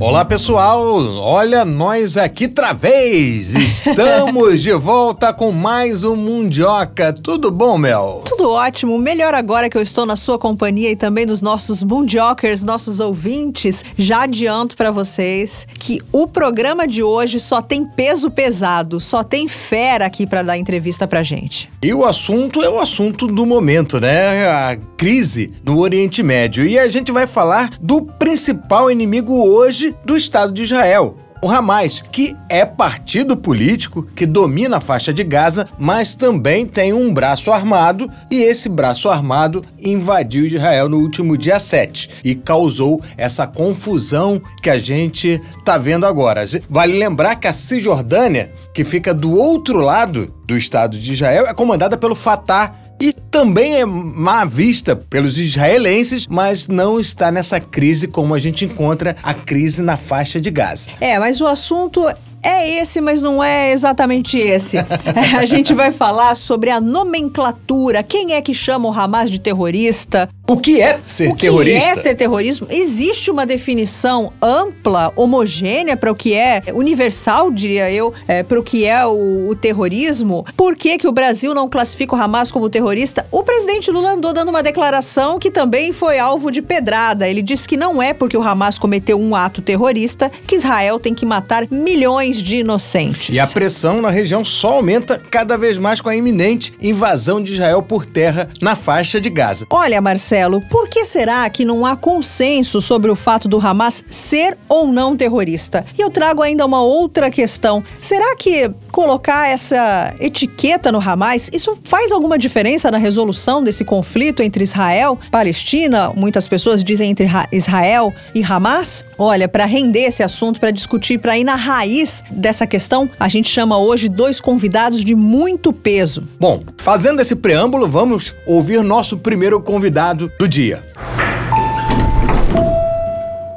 Olá pessoal, olha nós aqui outra vez. Estamos de volta com mais um Mundioca. Tudo bom, Mel? Tudo ótimo. Melhor agora que eu estou na sua companhia e também dos nossos Mundiokers, nossos ouvintes. Já adianto para vocês que o programa de hoje só tem peso pesado, só tem fera aqui para dar entrevista pra gente. E o assunto é o assunto do momento, né? A crise no Oriente Médio. E a gente vai falar do principal inimigo hoje do Estado de Israel. O Hamas, que é partido político que domina a faixa de Gaza, mas também tem um braço armado, e esse braço armado invadiu Israel no último dia 7 e causou essa confusão que a gente está vendo agora. Vale lembrar que a Cisjordânia, que fica do outro lado do Estado de Israel, é comandada pelo Fatah e também é má vista pelos israelenses, mas não está nessa crise como a gente encontra a crise na faixa de Gaza. É, mas o assunto é esse, mas não é exatamente esse. A gente vai falar sobre a nomenclatura. Quem é que chama o Hamas de terrorista? O que é ser o que terrorista? é ser terrorismo? Existe uma definição ampla, homogênea para o que é, universal, diria eu, é, para o que é o, o, terrorismo? Por que, que o Brasil não classifica o Hamas como terrorista? O presidente Lula andou dando uma declaração que também foi alvo de pedrada. Ele disse que não é porque o Hamas cometeu um ato terrorista que Israel tem que matar milhões de inocentes. E a pressão na região só aumenta cada vez mais com a iminente invasão de Israel por terra na faixa de Gaza. Olha, Marcelo Marcelo, por que será que não há consenso sobre o fato do Hamas ser ou não terrorista? E eu trago ainda uma outra questão. Será que colocar essa etiqueta no Hamas, isso faz alguma diferença na resolução desse conflito entre Israel Palestina? Muitas pessoas dizem entre Israel e Hamas. Olha, para render esse assunto, para discutir, para ir na raiz dessa questão, a gente chama hoje dois convidados de muito peso. Bom, fazendo esse preâmbulo, vamos ouvir nosso primeiro convidado do dia.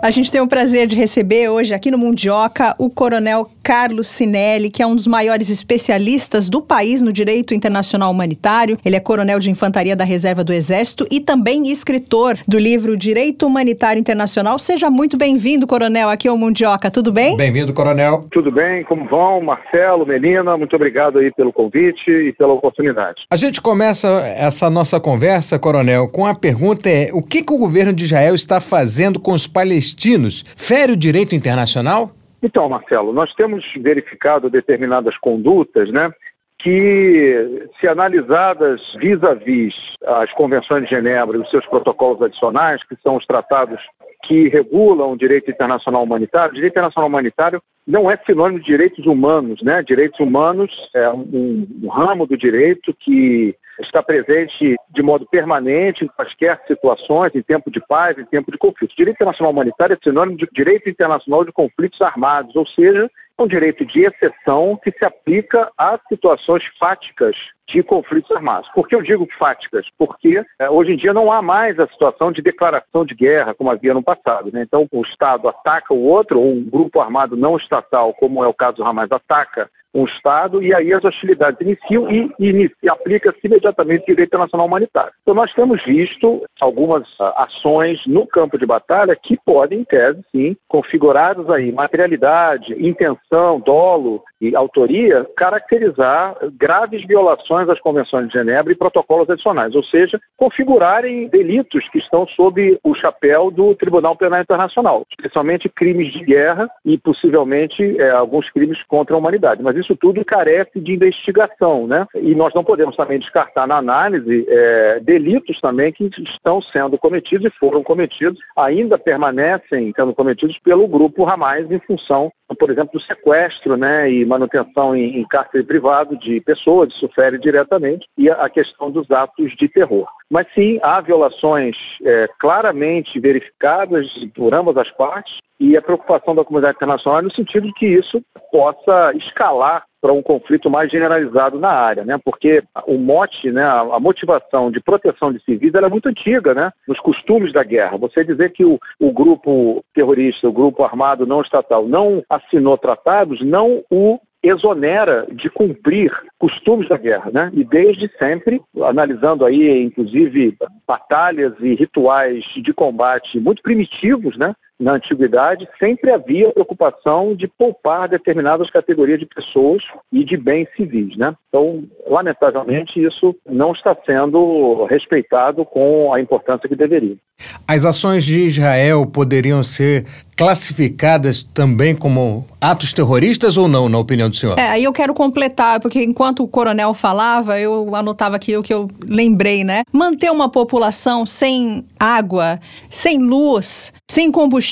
A gente tem o prazer de receber hoje aqui no Mundioca o Coronel Carlos Sinelli, que é um dos maiores especialistas do país no direito internacional humanitário. Ele é coronel de infantaria da Reserva do Exército e também escritor do livro Direito Humanitário Internacional. Seja muito bem-vindo, Coronel, aqui ao Mundioca. Tudo bem? Bem-vindo, Coronel. Tudo bem? Como vão? Marcelo, Melina, muito obrigado aí pelo convite e pela oportunidade. A gente começa essa nossa conversa, Coronel, com a pergunta é o que, que o governo de Israel está fazendo com os palestinos? Fere o direito internacional? Então, Marcelo, nós temos verificado determinadas condutas, né, que, se analisadas vis-à-vis as convenções de Genebra e os seus protocolos adicionais, que são os tratados que regulam o direito internacional humanitário, o direito internacional humanitário não é sinônimo de direitos humanos, né? Direitos humanos é um, um ramo do direito que está presente de modo permanente em quaisquer situações, em tempo de paz, em tempo de conflito. Direito internacional humanitário é sinônimo de direito internacional de conflitos armados, ou seja, um direito de exceção que se aplica a situações fáticas de conflitos armados. Por que eu digo fáticas? Porque é, hoje em dia não há mais a situação de declaração de guerra, como havia no passado. Né? Então, o Estado ataca o outro, ou um grupo armado não estatal, como é o caso do Hamas, ataca um Estado e aí as hostilidades iniciam e, e, aplica-se imediatamente o direito internacional humanitário. Então nós temos visto algumas uh, ações no campo de batalha que podem, em tese, sim, configuradas aí materialidade, intenção, dolo e autoria, caracterizar graves violações às convenções de Genebra e protocolos adicionais, ou seja, configurarem delitos que estão sob o chapéu do Tribunal Penal Internacional, especialmente crimes de guerra e possivelmente é, alguns crimes contra a humanidade. Mas isso tudo carece de investigação, né? E nós não podemos também descartar na análise é, delitos também que estão sendo cometidos e foram cometidos, ainda permanecem sendo cometidos pelo grupo Hamas em função, por exemplo, do sequestro, né, e manutenção em, em cárcere privado de pessoas, isso fere diretamente, e a, a questão dos atos de terror. Mas sim, há violações é, claramente verificadas por ambas as partes e a preocupação da comunidade internacional é no sentido de que isso possa escalar para um conflito mais generalizado na área, né? Porque o mote, né, a motivação de proteção de civis é muito antiga, né? Nos costumes da guerra. Você dizer que o, o grupo terrorista, o grupo armado não estatal, não assinou tratados, não o exonera de cumprir costumes da guerra, né? E desde sempre, analisando aí, inclusive, batalhas e rituais de combate muito primitivos, né? Na antiguidade, sempre havia preocupação de poupar determinadas categorias de pessoas e de bens civis. Né? Então, lamentavelmente, isso não está sendo respeitado com a importância que deveria. As ações de Israel poderiam ser classificadas também como atos terroristas ou não, na opinião do senhor? É, aí eu quero completar, porque enquanto o coronel falava, eu anotava aqui o que eu lembrei, né? Manter uma população sem água, sem luz, sem combustível,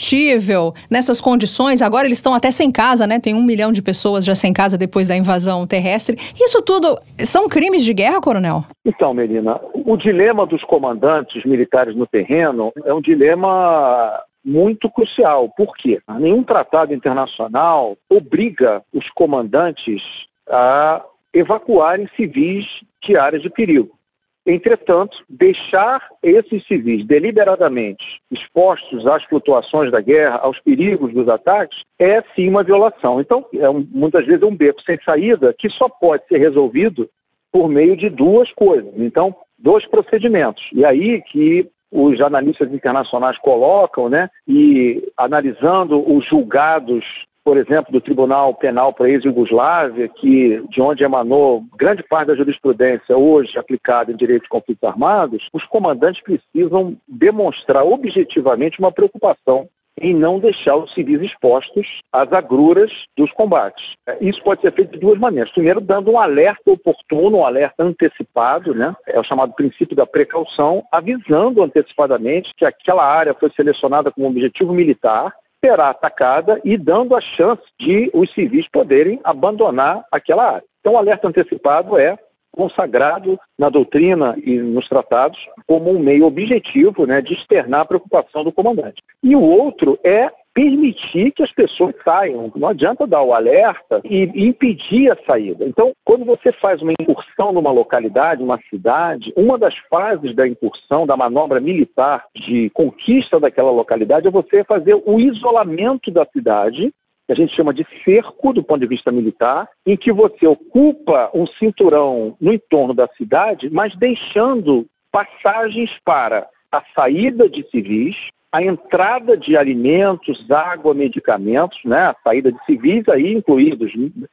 nessas condições, agora eles estão até sem casa, né? Tem um milhão de pessoas já sem casa depois da invasão terrestre. Isso tudo são crimes de guerra, coronel? Então, Melina, o dilema dos comandantes militares no terreno é um dilema muito crucial. Por quê? Nenhum tratado internacional obriga os comandantes a evacuarem civis de áreas de perigo. Entretanto, deixar esses civis deliberadamente expostos às flutuações da guerra, aos perigos dos ataques, é sim uma violação. Então, é um, muitas vezes é um beco sem saída que só pode ser resolvido por meio de duas coisas. Então, dois procedimentos. E aí que os analistas internacionais colocam, né, e analisando os julgados, por exemplo, do Tribunal Penal para ex-Yugoslávia, que de onde emanou grande parte da jurisprudência hoje aplicada em direito de conflitos armados, os comandantes precisam demonstrar objetivamente uma preocupação em não deixar os civis expostos às agruras dos combates. Isso pode ser feito de duas maneiras. Primeiro, dando um alerta oportuno, um alerta antecipado, né? é o chamado princípio da precaução, avisando antecipadamente que aquela área foi selecionada como objetivo militar, será atacada e dando a chance de os civis poderem abandonar aquela área. Então, o alerta antecipado é consagrado na doutrina e nos tratados como um meio objetivo né, de externar a preocupação do comandante. E o outro é permitir que as pessoas saiam. Não adianta dar o alerta e impedir a saída. Então, quando você faz uma incursão numa localidade, uma cidade, uma das fases da incursão, da manobra militar de conquista daquela localidade é você fazer o isolamento da cidade que a gente chama de cerco do ponto de vista militar, em que você ocupa um cinturão no entorno da cidade, mas deixando passagens para a saída de civis, a entrada de alimentos, água, medicamentos, né? a saída de civis aí incluídos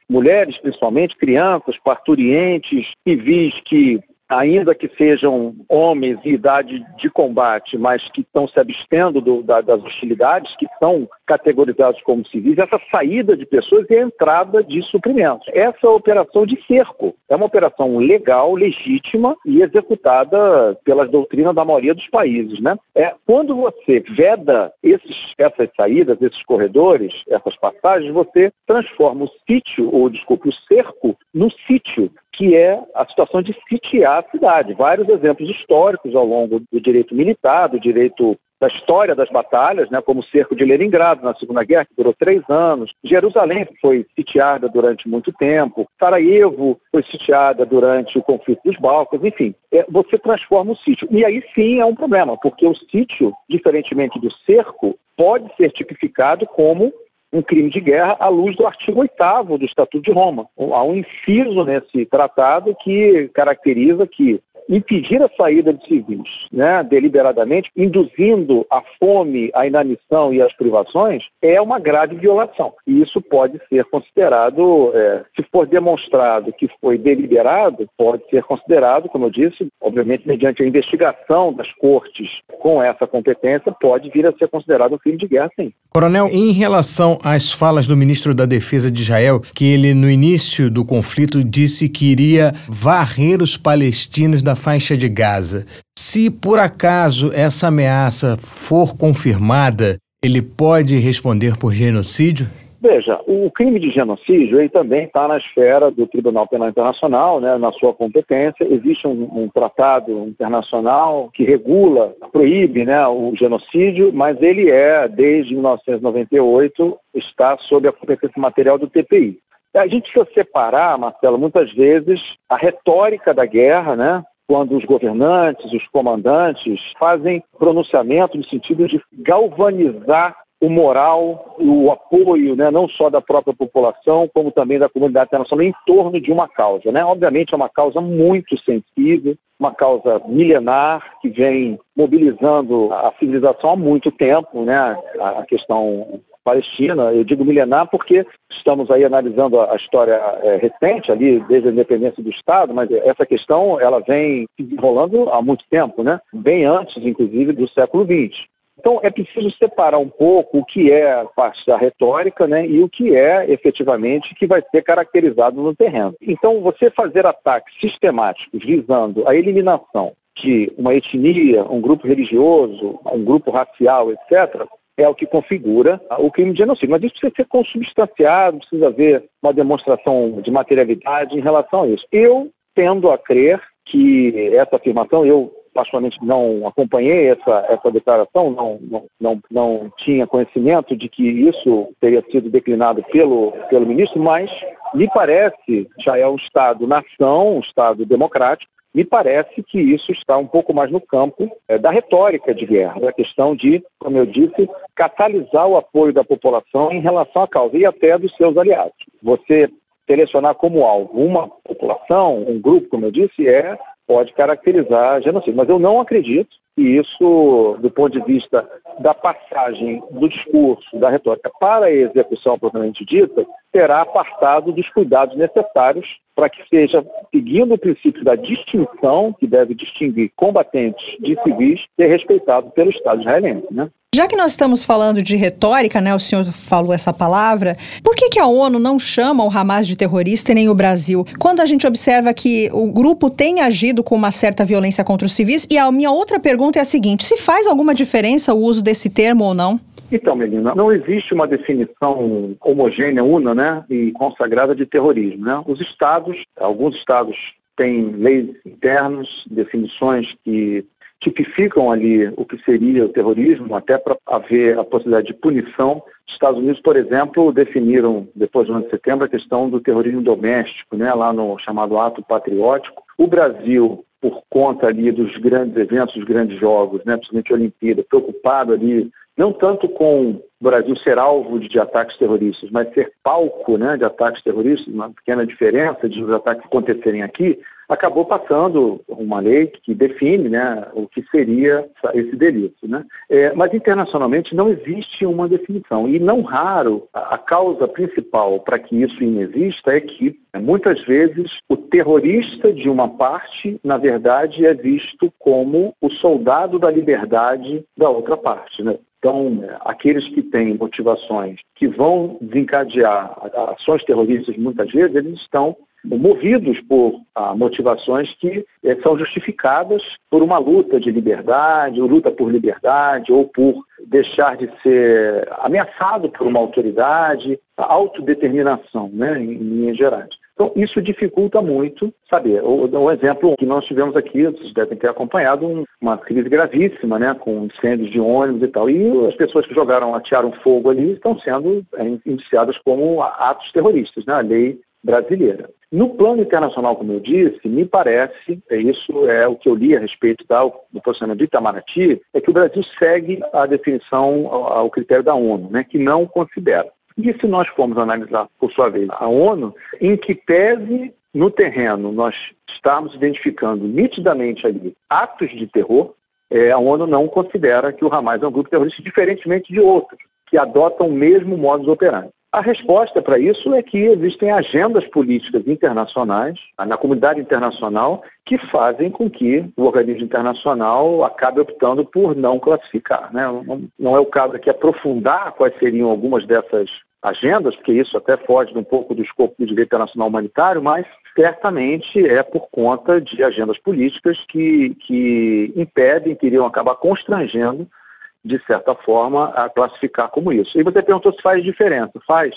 mulheres, principalmente crianças, parturientes, civis que ainda que sejam homens em idade de combate, mas que estão se abstendo do, da, das hostilidades, que são categorizados como civis, essa saída de pessoas e a entrada de suprimentos. Essa é operação de cerco é uma operação legal, legítima e executada pelas doutrinas da maioria dos países. Né? É, quando você veda esses, essas saídas, esses corredores, essas passagens, você transforma o sítio, ou desculpe, o cerco, no sítio que é a situação de sitiar a cidade. Vários exemplos históricos ao longo do direito militar, do direito da história das batalhas, né, como o cerco de Leningrado na Segunda Guerra, que durou três anos. Jerusalém foi sitiada durante muito tempo. Sarajevo foi sitiada durante o conflito dos Balcãs. Enfim, é, você transforma o sítio. E aí sim é um problema, porque o sítio, diferentemente do cerco, pode ser tipificado como um crime de guerra à luz do artigo 8 do Estatuto de Roma. Há um inciso nesse tratado que caracteriza que impedir a saída de civis, né, deliberadamente, induzindo a fome, a inanição e as privações, é uma grave violação. E isso pode ser considerado, é, se for demonstrado que foi deliberado, pode ser considerado, como eu disse, obviamente mediante a investigação das cortes com essa competência, pode vir a ser considerado um crime de guerra, sim. Coronel, em relação às falas do ministro da Defesa de Israel, que ele no início do conflito disse que iria varrer os palestinos da faixa de Gaza. Se por acaso essa ameaça for confirmada, ele pode responder por genocídio? Veja, o crime de genocídio ele também está na esfera do Tribunal Penal Internacional, né, na sua competência. Existe um, um, tratado internacional que regula, proíbe né, o genocídio, mas ele é, desde 1998, está sob a competência material do TPI. A gente precisa separar, Marcelo, muitas vezes a retórica da guerra, né, quando os governantes, os comandantes fazem pronunciamento no sentido de galvanizar o moral, o apoio, né, não só da própria população, como também da comunidade internacional em torno de uma causa. Né? Obviamente é uma causa muito sensível, uma causa milenar que vem mobilizando a civilização há muito tempo, né? a questão palestina. Eu digo milenar porque estamos aí analisando a história é, recente ali, desde a independência do Estado, mas essa questão ela vem se desenrolando há muito tempo, né? bem antes, inclusive, do século XX. Então, é preciso separar um pouco o que é parte da retórica né, e o que é efetivamente que vai ser caracterizado no terreno. Então, você fazer ataques sistemáticos visando a eliminação de uma etnia, um grupo religioso, um grupo racial, etc., é o que configura o crime de genocídio. Mas isso precisa ser consubstanciado, precisa haver uma demonstração de materialidade em relação a isso. Eu tendo a crer que essa afirmação, eu particularmente não acompanhei essa, essa declaração, não, não, não, não tinha conhecimento de que isso teria sido declinado pelo, pelo ministro, mas me parece, já é um Estado-nação, um Estado democrático, me parece que isso está um pouco mais no campo é, da retórica de guerra, da questão de, como eu disse, catalisar o apoio da população em relação à causa e até dos seus aliados. Você selecionar como alvo uma população, um grupo, como eu disse, é pode caracterizar genocídio. Mas eu não acredito que isso, do ponto de vista da passagem do discurso, da retórica para a execução propriamente dita, terá apartado dos cuidados necessários para que seja, seguindo o princípio da distinção, que deve distinguir combatentes de civis, ser respeitado pelo Estado israelense. Né? Já que nós estamos falando de retórica, né, o senhor falou essa palavra, por que, que a ONU não chama o Hamas de terrorista e nem o Brasil? Quando a gente observa que o grupo tem agido com uma certa violência contra os civis, e a minha outra pergunta é a seguinte: se faz alguma diferença o uso desse termo ou não? Então, Melina, não existe uma definição homogênea, una, né, e consagrada de terrorismo. Né? Os estados, alguns estados têm leis internas, definições que tipificam ali o que seria o terrorismo, até para haver a possibilidade de punição. Os Estados Unidos, por exemplo, definiram, depois do ano de setembro, a questão do terrorismo doméstico, né, lá no chamado ato patriótico. O Brasil, por conta ali dos grandes eventos, dos grandes jogos, né, principalmente a Olimpíada, preocupado ali não tanto com o Brasil ser alvo de ataques terroristas, mas ser palco né, de ataques terroristas, uma pequena diferença de os ataques acontecerem aqui, acabou passando uma lei que define né, o que seria esse delito. Né? É, mas internacionalmente não existe uma definição. E não raro, a, causa principal para que isso inexista é que, muitas vezes, o terrorista de uma parte, na verdade, é visto como o soldado da liberdade da outra parte. Né? Então, aqueles que têm motivações que vão desencadear ações terroristas, muitas vezes, eles estão movidos por ah, motivações que eh, são justificadas por uma luta de liberdade, ou luta por liberdade, ou por deixar de ser ameaçado por uma autoridade, autodeterminação, né, em linhas gerais. Então, isso dificulta muito saber. Um exemplo que nós tivemos aqui, vocês devem ter acompanhado, uma crise gravíssima, né, com incêndios de ônibus e tal. E as pessoas que jogaram, atearam fogo ali, estão sendo é, indiciadas como atos terroristas, né, a lei brasileira. No plano internacional, como eu disse, me parece, é isso é o que eu li a respeito do posicionamento do Itamaraty, é que o Brasil segue a definição, ao critério da ONU, né, que não considera. E se nós formos analisar, por sua vez, a ONU, em que pese no terreno nós estamos identificando nitidamente ali atos de terror, é, a ONU não considera que o Hamas é um grupo terrorista, diferentemente de outros, que adotam o mesmo modus operandi. A resposta para isso é que existem agendas políticas internacionais, na comunidade internacional, que fazem com que o organismo internacional acabe optando por não classificar. Né? Não é o caso aqui aprofundar quais seriam algumas dessas agendas, porque isso até foge um pouco do escopo do direito internacional humanitário, mas certamente é por conta de agendas políticas que, que impedem, que iriam acabar constrangendo, de certa forma, a classificar como isso. E você perguntou se faz diferença. Faz,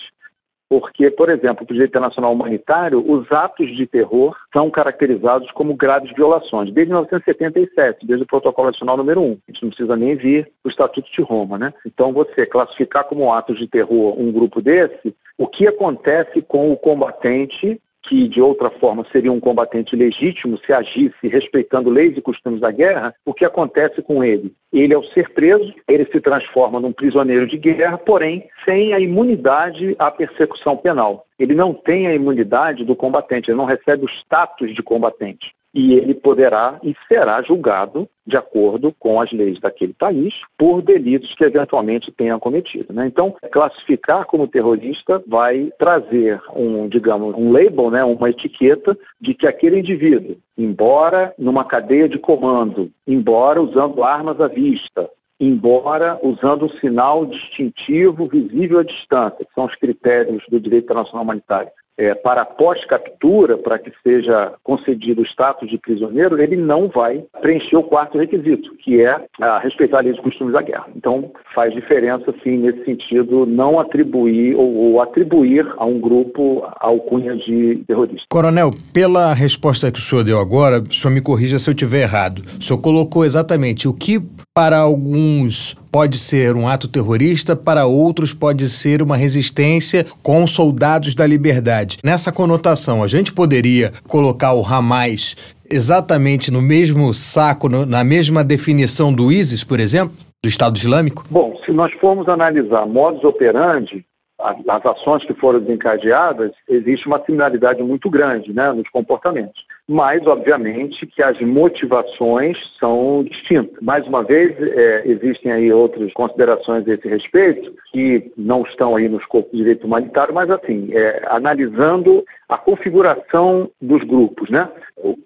porque, por exemplo, para o direito internacional humanitário, os atos de terror são caracterizados como graves violações, desde 1977, desde o Protocolo Nacional número 1. A gente não precisa nem vir o Estatuto de Roma, né? Então, você classificar como atos de terror um grupo desse, o que acontece com o combatente que de outra forma seria um combatente legítimo se agisse respeitando leis e costumes da guerra, o que acontece com ele? Ele, ao ser preso, ele se transforma num prisioneiro de guerra, porém sem a imunidade à persecução penal. Ele não tem a imunidade do combatente, ele não recebe o status de combatente e ele poderá e será julgado de acordo com as leis daquele país por delitos que eventualmente tenha cometido. Né? Então, classificar como terrorista vai trazer um, digamos, um label, né, uma etiqueta de que aquele indivíduo, embora numa cadeia de comando, embora usando armas à vista, embora usando um sinal distintivo visível à distância, que são os critérios do direito internacional humanitário, é, para pós-captura, para que seja concedido o status de prisioneiro, ele não vai preencher o quarto requisito, que é a respeitar a lei dos costumes da guerra. Então, faz diferença, sim, nesse sentido, não atribuir ou, ou atribuir a um grupo a alcunha de terrorista. Coronel, pela resposta que o senhor deu agora, o senhor me corrija se eu estiver errado. O senhor colocou exatamente o que para alguns pode ser um ato terrorista, para outros pode ser uma resistência com soldados da liberdade. Nessa conotação, a gente poderia colocar o Hamas exatamente no mesmo saco, no, na mesma definição do ISIS, por exemplo, do Estado Islâmico? Bom, se nós formos analisar modus operandi, as ações que foram desencadeadas, existe uma similaridade muito grande né, nos comportamentos mas, obviamente, que as motivações são distintas. Mais uma vez, é, existem aí outras considerações a esse respeito, que não estão aí no escopo do direito humanitário, mas, assim, é, analisando a configuração dos grupos, né?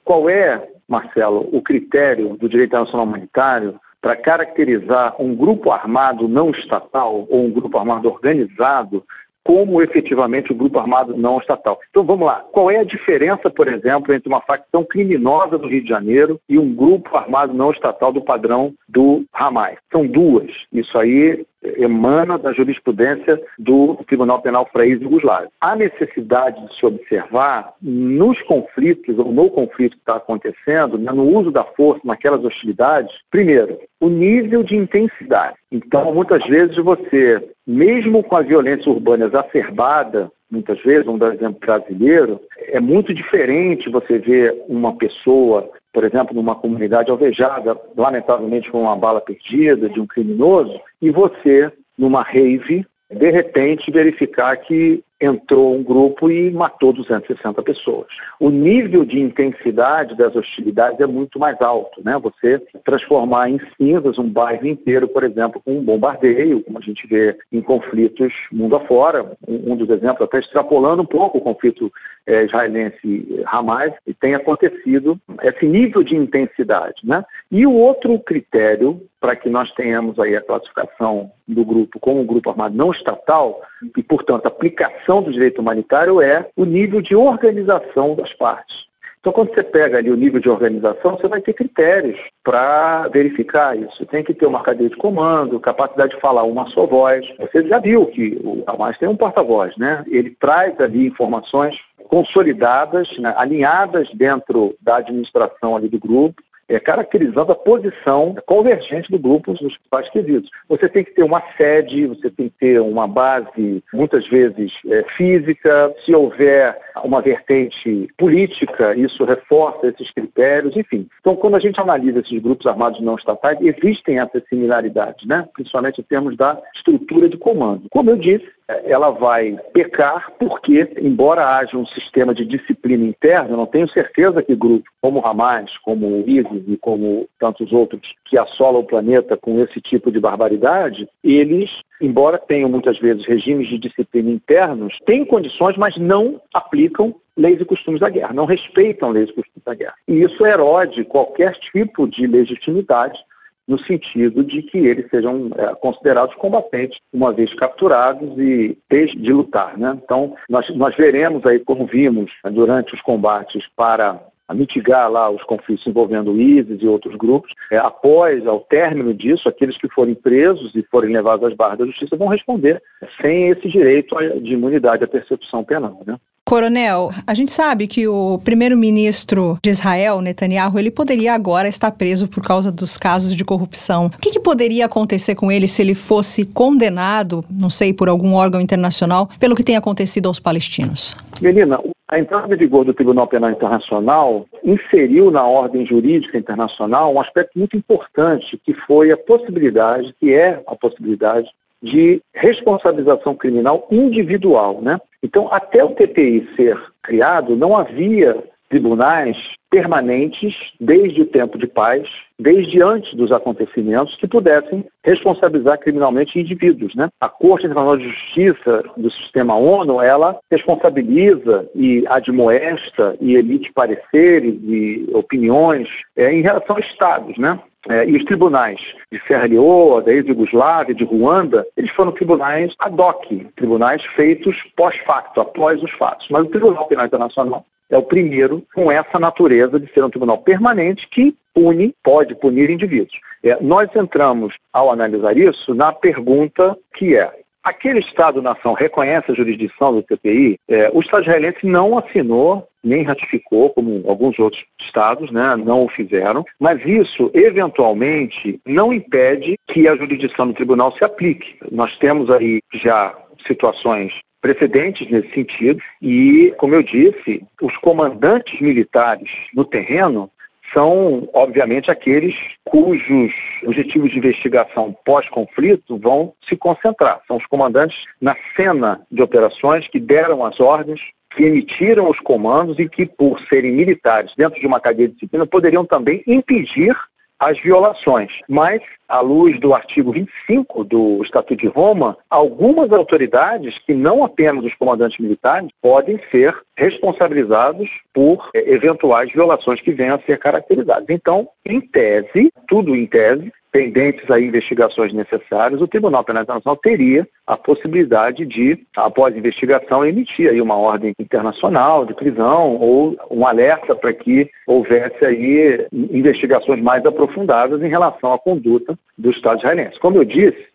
Qual é, Marcelo, o critério do direito internacional humanitário para caracterizar um grupo armado não estatal ou um grupo armado organizado como efetivamente o grupo armado não estatal. Então vamos lá, qual é a diferença, por exemplo, entre uma facção criminosa do Rio de Janeiro e um grupo armado não estatal do padrão do Hamas? São duas. Isso aí emana da jurisprudência do Tribunal Penal Freire Yugoslávio. Há necessidade de se observar nos conflitos, ou no conflito que está acontecendo, né, no uso da força, naquelas hostilidades, primeiro, o nível de intensidade. Então, muitas vezes você, mesmo com a violência urbana exacerbada, muitas vezes, vamos dar exemplo brasileiro, é muito diferente você ver uma pessoa por exemplo, numa comunidade alvejada, lamentavelmente com uma bala perdida de um criminoso, e você, numa rave, de repente verificar que entrou um grupo e matou 260 pessoas. O nível de intensidade das hostilidades é muito mais alto, né? Você transformar em cinzas um bairro inteiro, por exemplo, com um bombardeio, como a gente vê em conflitos mundo afora. Um, dos exemplos, até extrapolando um pouco o conflito é, israelense-Hamas, e tem acontecido esse nível de intensidade, né? E o outro critério para que nós tenhamos aí a classificação do grupo como um grupo armado não estatal e, portanto, aplicação aplicação do direito humanitário é o nível de organização das partes. Então, quando você pega ali o nível de organização, você vai ter critérios para verificar isso. Tem que ter uma cadeia de comando, capacidade de falar uma só voz. Você já viu que o Hamas tem um porta-voz, né? Ele traz ali informações consolidadas, né? alinhadas dentro da administração ali do grupo, é, caracterizando a posição convergente do grupo nos principais quesitos. Você tem que ter uma sede, você tem que ter uma base, muitas vezes, é, física. Se houver uma vertente política, isso reforça esses critérios, enfim. Então, quando a gente analisa esses grupos armados não estatais, existem essas similaridades, né? principalmente em termos da estrutura de comando. Como eu disse, ela vai pecar porque, embora haja um sistema de disciplina interna, não tenho certeza que grupos como o Hamas, como o ISIS e como tantos outros que assolam o planeta com esse tipo de barbaridade, eles, embora tenham muitas vezes regimes de disciplina internos, têm condições, mas não aplicam leis e costumes da guerra, não respeitam leis e costumes da guerra. E isso erode qualquer tipo de legitimidade no sentido de que eles sejam é, considerados combatentes uma vez capturados e desde de lutar. Né? Então, nós, nós veremos aí, como vimos né, durante os combates para mitigar lá os conflitos envolvendo o ISIS e outros grupos. É, após, ao término disso, aqueles que forem presos e forem levados às barras da justiça vão responder sem esse direito de imunidade à percepção penal. Né? Coronel, a gente sabe que o primeiro-ministro de Israel, Netanyahu, ele poderia agora estar preso por causa dos casos de corrupção. O que, que, poderia acontecer com ele se ele fosse condenado, não sei, por algum órgão internacional, pelo que tem acontecido aos palestinos? Melina, A entrada em vigor do Tribunal Penal Internacional inseriu na ordem jurídica internacional um aspecto muito importante, que foi a possibilidade, que é a possibilidade de responsabilização criminal individual, né? Então, até o TPI ser criado, não havia tribunais permanentes desde o tempo de paz, desde antes dos acontecimentos, que pudessem responsabilizar criminalmente indivíduos. Né? A Corte Internacional de Justiça do Sistema ONU, ela responsabiliza e admoesta e emite pareceres e opiniões é, em relação a estados, né? É, e os tribunais de Serra Leoa, da ex-Yugoslávia, de Ruanda, eles foram tribunais ad hoc, tribunais feitos pós-facto, após os fatos. Mas o Tribunal Penal Internacional é o primeiro com essa natureza de ser um tribunal permanente que pune, pode punir indivíduos. É, nós entramos, ao analisar isso, na pergunta que é: aquele Estado-nação reconhece a jurisdição do TPI? É, o Estado israelense não assinou nem ratificou, como alguns outros estados, né, não o fizeram, mas isso, eventualmente, não impede que a jurisdição do tribunal se aplique. Nós temos aí já situações precedentes nesse sentido e, como eu disse, os comandantes militares no terreno são, obviamente, aqueles cujos objetivos de investigação pós-conflito vão se concentrar. São os comandantes na cena de operações que deram as ordens, que emitiram os comandos e que, por serem militares dentro de uma cadeia de disciplina, poderiam também impedir as violações. Mas, à luz do artigo 25 do Estatuto de Roma, algumas autoridades, que não apenas os comandantes militares, podem ser responsabilizados por é, eventuais violações que venham a ser caracterizadas. Então, em tese, tudo em tese, pendentes a investigações necessárias, o Tribunal Penal Internacional teria a possibilidade de, após investigação, emitir aí uma ordem internacional de prisão ou um alerta para que houvesse aí investigações mais aprofundadas em relação à conduta do Estado israelense. Como eu disse,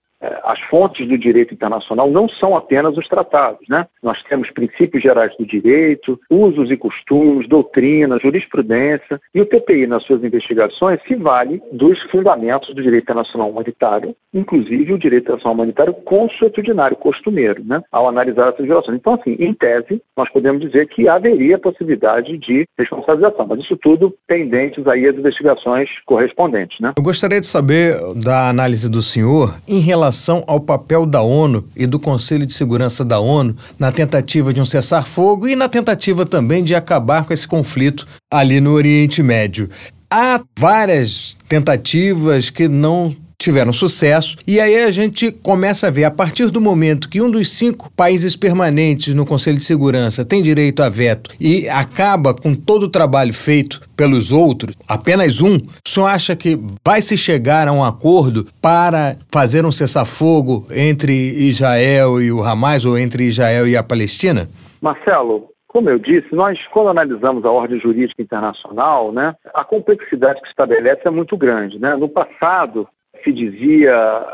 as fontes do direito internacional não são apenas os tratados, né? Nós temos princípios gerais do direito, usos e costumes, doutrina, jurisprudência, e o TPI, nas suas investigações, se vale dos fundamentos do direito internacional humanitário, inclusive o direito internacional humanitário consuetudinário, costumeiro, né? Ao analisar essas violações. Então, assim, em tese, nós podemos dizer que haveria possibilidade de responsabilização, mas isso tudo pendentes aí às investigações correspondentes, né? Eu gostaria de saber da análise do senhor em relação relação ao papel da ONU e do Conselho de Segurança da ONU na tentativa de um cessar-fogo e na tentativa também de acabar com esse conflito ali no Oriente Médio. Há várias tentativas que não tiveram sucesso. E aí a gente começa a ver, a partir do momento que um dos cinco países permanentes no Conselho de Segurança tem direito a veto e acaba com todo o trabalho feito pelos outros, apenas um, senhor acha que vai se chegar a um acordo para fazer um cessar-fogo entre Israel e o Hamas ou entre Israel e a Palestina? Marcelo, como eu disse, nós, quando analisamos a ordem jurídica internacional, né, a complexidade que se estabelece é muito grande. Né? No passado, se dizia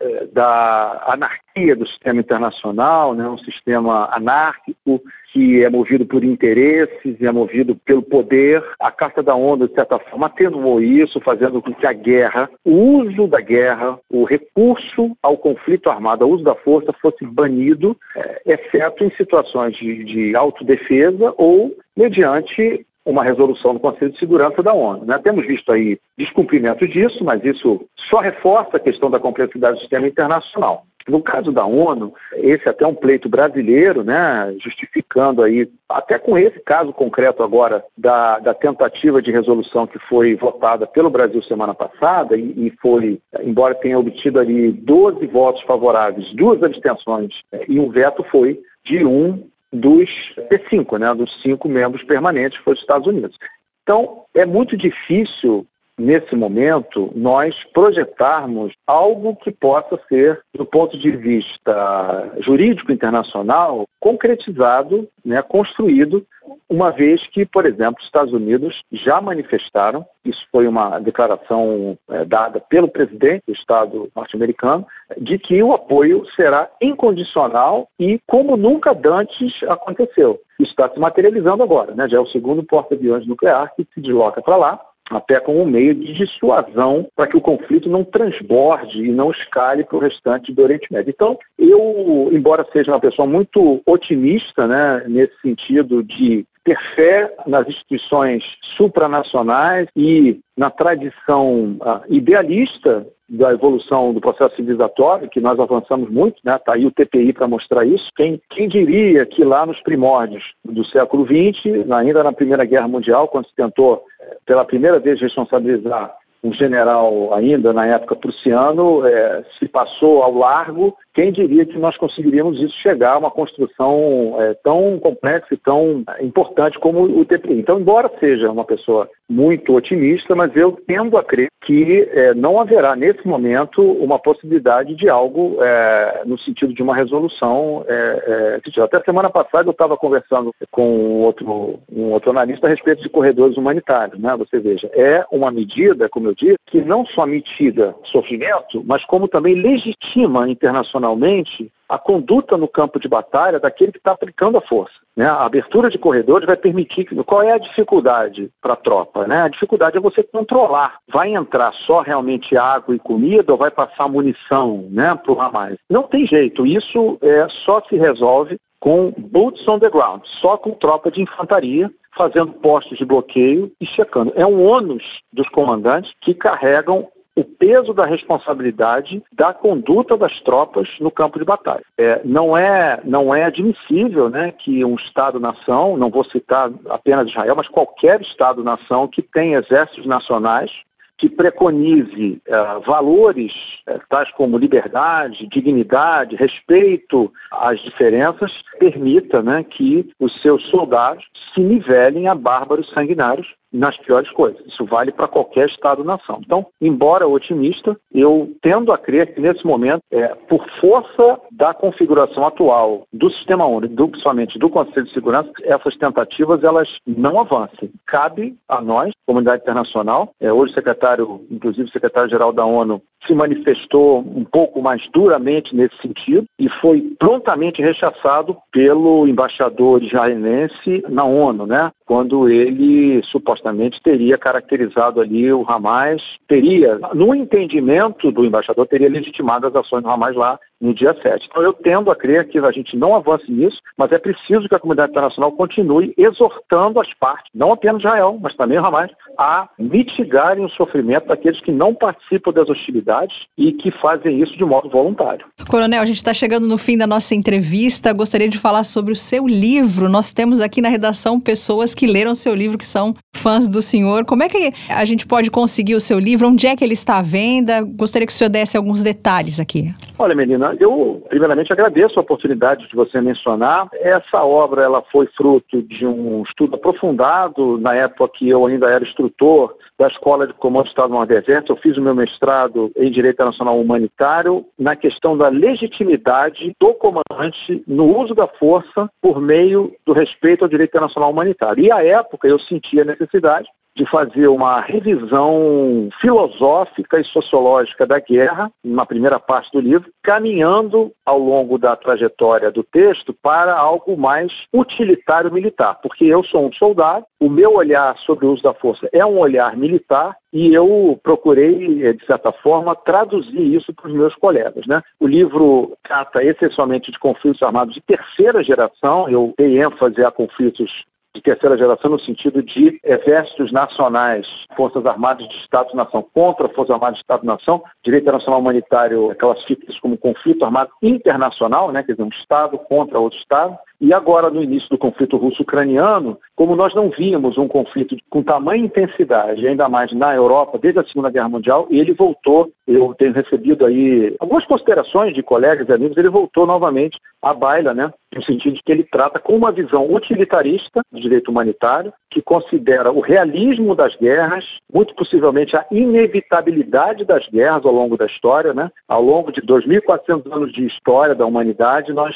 eh, da anarquia do sistema internacional, né, um sistema anárquico que é movido por interesses é movido pelo poder. A Carta da ONU, de certa forma, atenuou isso, fazendo com que a guerra, o uso da guerra, o recurso ao conflito armado, o uso da força fosse banido, eh, exceto em situações de, de autodefesa ou mediante uma resolução do Conselho de Segurança da ONU. Né? Temos visto aí descumprimento disso, mas isso só reforça a questão da complexidade do sistema internacional. No caso da ONU, esse é até um pleito brasileiro, né, justificando aí, até com esse caso concreto agora, da, da tentativa de resolução que foi votada pelo Brasil semana passada e, e, foi, embora tenha obtido ali 12 votos favoráveis, duas abstenções é, e um veto foi de um dos P5, né, dos cinco membros permanentes foram os Estados Unidos. Então, é muito difícil, nesse momento, nós projetarmos algo que possa ser, do ponto de vista jurídico internacional, concretizado, né, construído uma vez que, por exemplo, os Estados Unidos já manifestaram, isso foi uma declaração é, dada pelo presidente do Estado norte-americano, de que o apoio será incondicional e como nunca antes aconteceu. Isso está se materializando agora, né? já é o segundo porta-aviões nuclear que se desloca para lá, até como um meio de dissuasão para que o conflito não transborde e não escale para o restante do Oriente Médio. Então, eu, embora seja uma pessoa muito otimista, né, nesse sentido de ter fé nas instituições supranacionais e na tradição uh, idealista da evolução do processo civilizatório, que nós avançamos muito, né? Está aí o TPI para mostrar isso. Quem, quem diria que lá nos primórdios do século XX, ainda na Primeira Guerra Mundial, quando se tentou eh, pela primeira vez responsabilizar um general ainda na época prussiano, é, se passou ao largo quem diria que nós conseguiríamos isso chegar a uma construção é, tão complexa e tão importante como o TPI? Então, embora seja uma pessoa muito otimista, mas eu tendo a crer que é, não haverá nesse momento uma possibilidade de algo é, no sentido de uma resolução. É, é até semana passada eu estava conversando com outro, um outro analista a respeito de corredores humanitários. Né? Você veja, é uma medida, como eu disse, que não só mitiga sofrimento, mas como também legitima internacionalmente a conduta no campo de batalha daquele que está aplicando a força. Né? A abertura de corredores vai permitir. Qual é a dificuldade para a tropa? Né? A dificuldade é você controlar. Vai entrar só realmente água e comida ou vai passar munição né, para o Hamas? Não tem jeito. Isso é, só se resolve com boots on the ground, só com tropa de infantaria fazendo postos de bloqueio e checando. É um ônus dos comandantes que carregam o peso da responsabilidade da conduta das tropas no campo de batalha. É, não, é, não é admissível né, que um Estado-nação, não vou citar apenas Israel, mas qualquer Estado-nação que tenha exércitos nacionais que preconize uh, valores uh, tais como liberdade, dignidade, respeito às diferenças, permita né, que os seus soldados se nivelem a bárbaros sanguinários nas piores coisas. Isso vale para qualquer Estado-nação. Então, embora otimista, eu tendo a crer que nesse momento, é, por força da configuração atual do sistema ONU, do, principalmente do Conselho de Segurança, essas tentativas elas não avancem. Cabe a nós, comunidade internacional, é, hoje o secretário, inclusive o secretário-geral da ONU, se manifestou um pouco mais duramente nesse sentido e foi prontamente rechaçado pelo embaixador israelense na ONU, né? Quando ele supostamente teria caracterizado ali o Hamas, teria, no entendimento do embaixador, teria legitimado as ações do Hamas lá no dia 7. Então eu tendo a crer que a gente não avance nisso, mas é preciso que a comunidade internacional continue exortando as partes, não apenas Israel, mas também o Hamas, a mitigarem o sofrimento daqueles que não participam das hostilidades e que fazem isso de modo voluntário. Coronel, a gente está chegando no fim da nossa entrevista. Gostaria de falar sobre o seu livro. Nós temos aqui na redação pessoas que leram seu livro, que são fãs do senhor. Como é que a gente pode conseguir o seu livro? Onde é que ele está à venda? Gostaria que o senhor desse alguns detalhes aqui. Olha, menina, eu primeiramente agradeço a oportunidade de você mencionar. Essa obra ela foi fruto de um estudo aprofundado na época que eu ainda era instrutor da Escola de Comando do Estado do Nordeste. Eu fiz o meu mestrado em Direito Internacional Humanitário na questão da legitimidade do comandante no uso da força por meio do respeito ao direito internacional humanitário. E à época eu sentia a necessidade de fazer uma revisão filosófica e sociológica da guerra, na primeira parte do livro, caminhando ao longo da trajetória do texto para algo mais utilitário militar, porque eu sou um soldado, o meu olhar sobre o uso da força é um olhar militar e eu procurei, eh, de certa forma, traduzir isso para os meus colegas. Né? O livro trata essencialmente de conflitos armados de terceira geração, eu dei ênfase a conflitos de terceira geração no sentido de exércitos nacionais, forças armadas de Estado-nação contra forças armadas de Estado-nação, direito internacional humanitário classifica isso como conflito armado internacional, né, quer dizer, um Estado contra outro Estado, e agora, no início do conflito russo-ucraniano, como nós não víamos um conflito com tamanha intensidade, ainda mais na Europa, desde a Segunda Guerra Mundial, ele voltou. Eu tenho recebido aí algumas considerações de colegas e amigos, ele voltou novamente à baila, né? No sentido de que ele trata com uma visão utilitarista do direito humanitário, que considera o realismo das guerras, muito possivelmente a inevitabilidade das guerras ao longo da história, né? Ao longo de 2.400 anos de história da humanidade, nós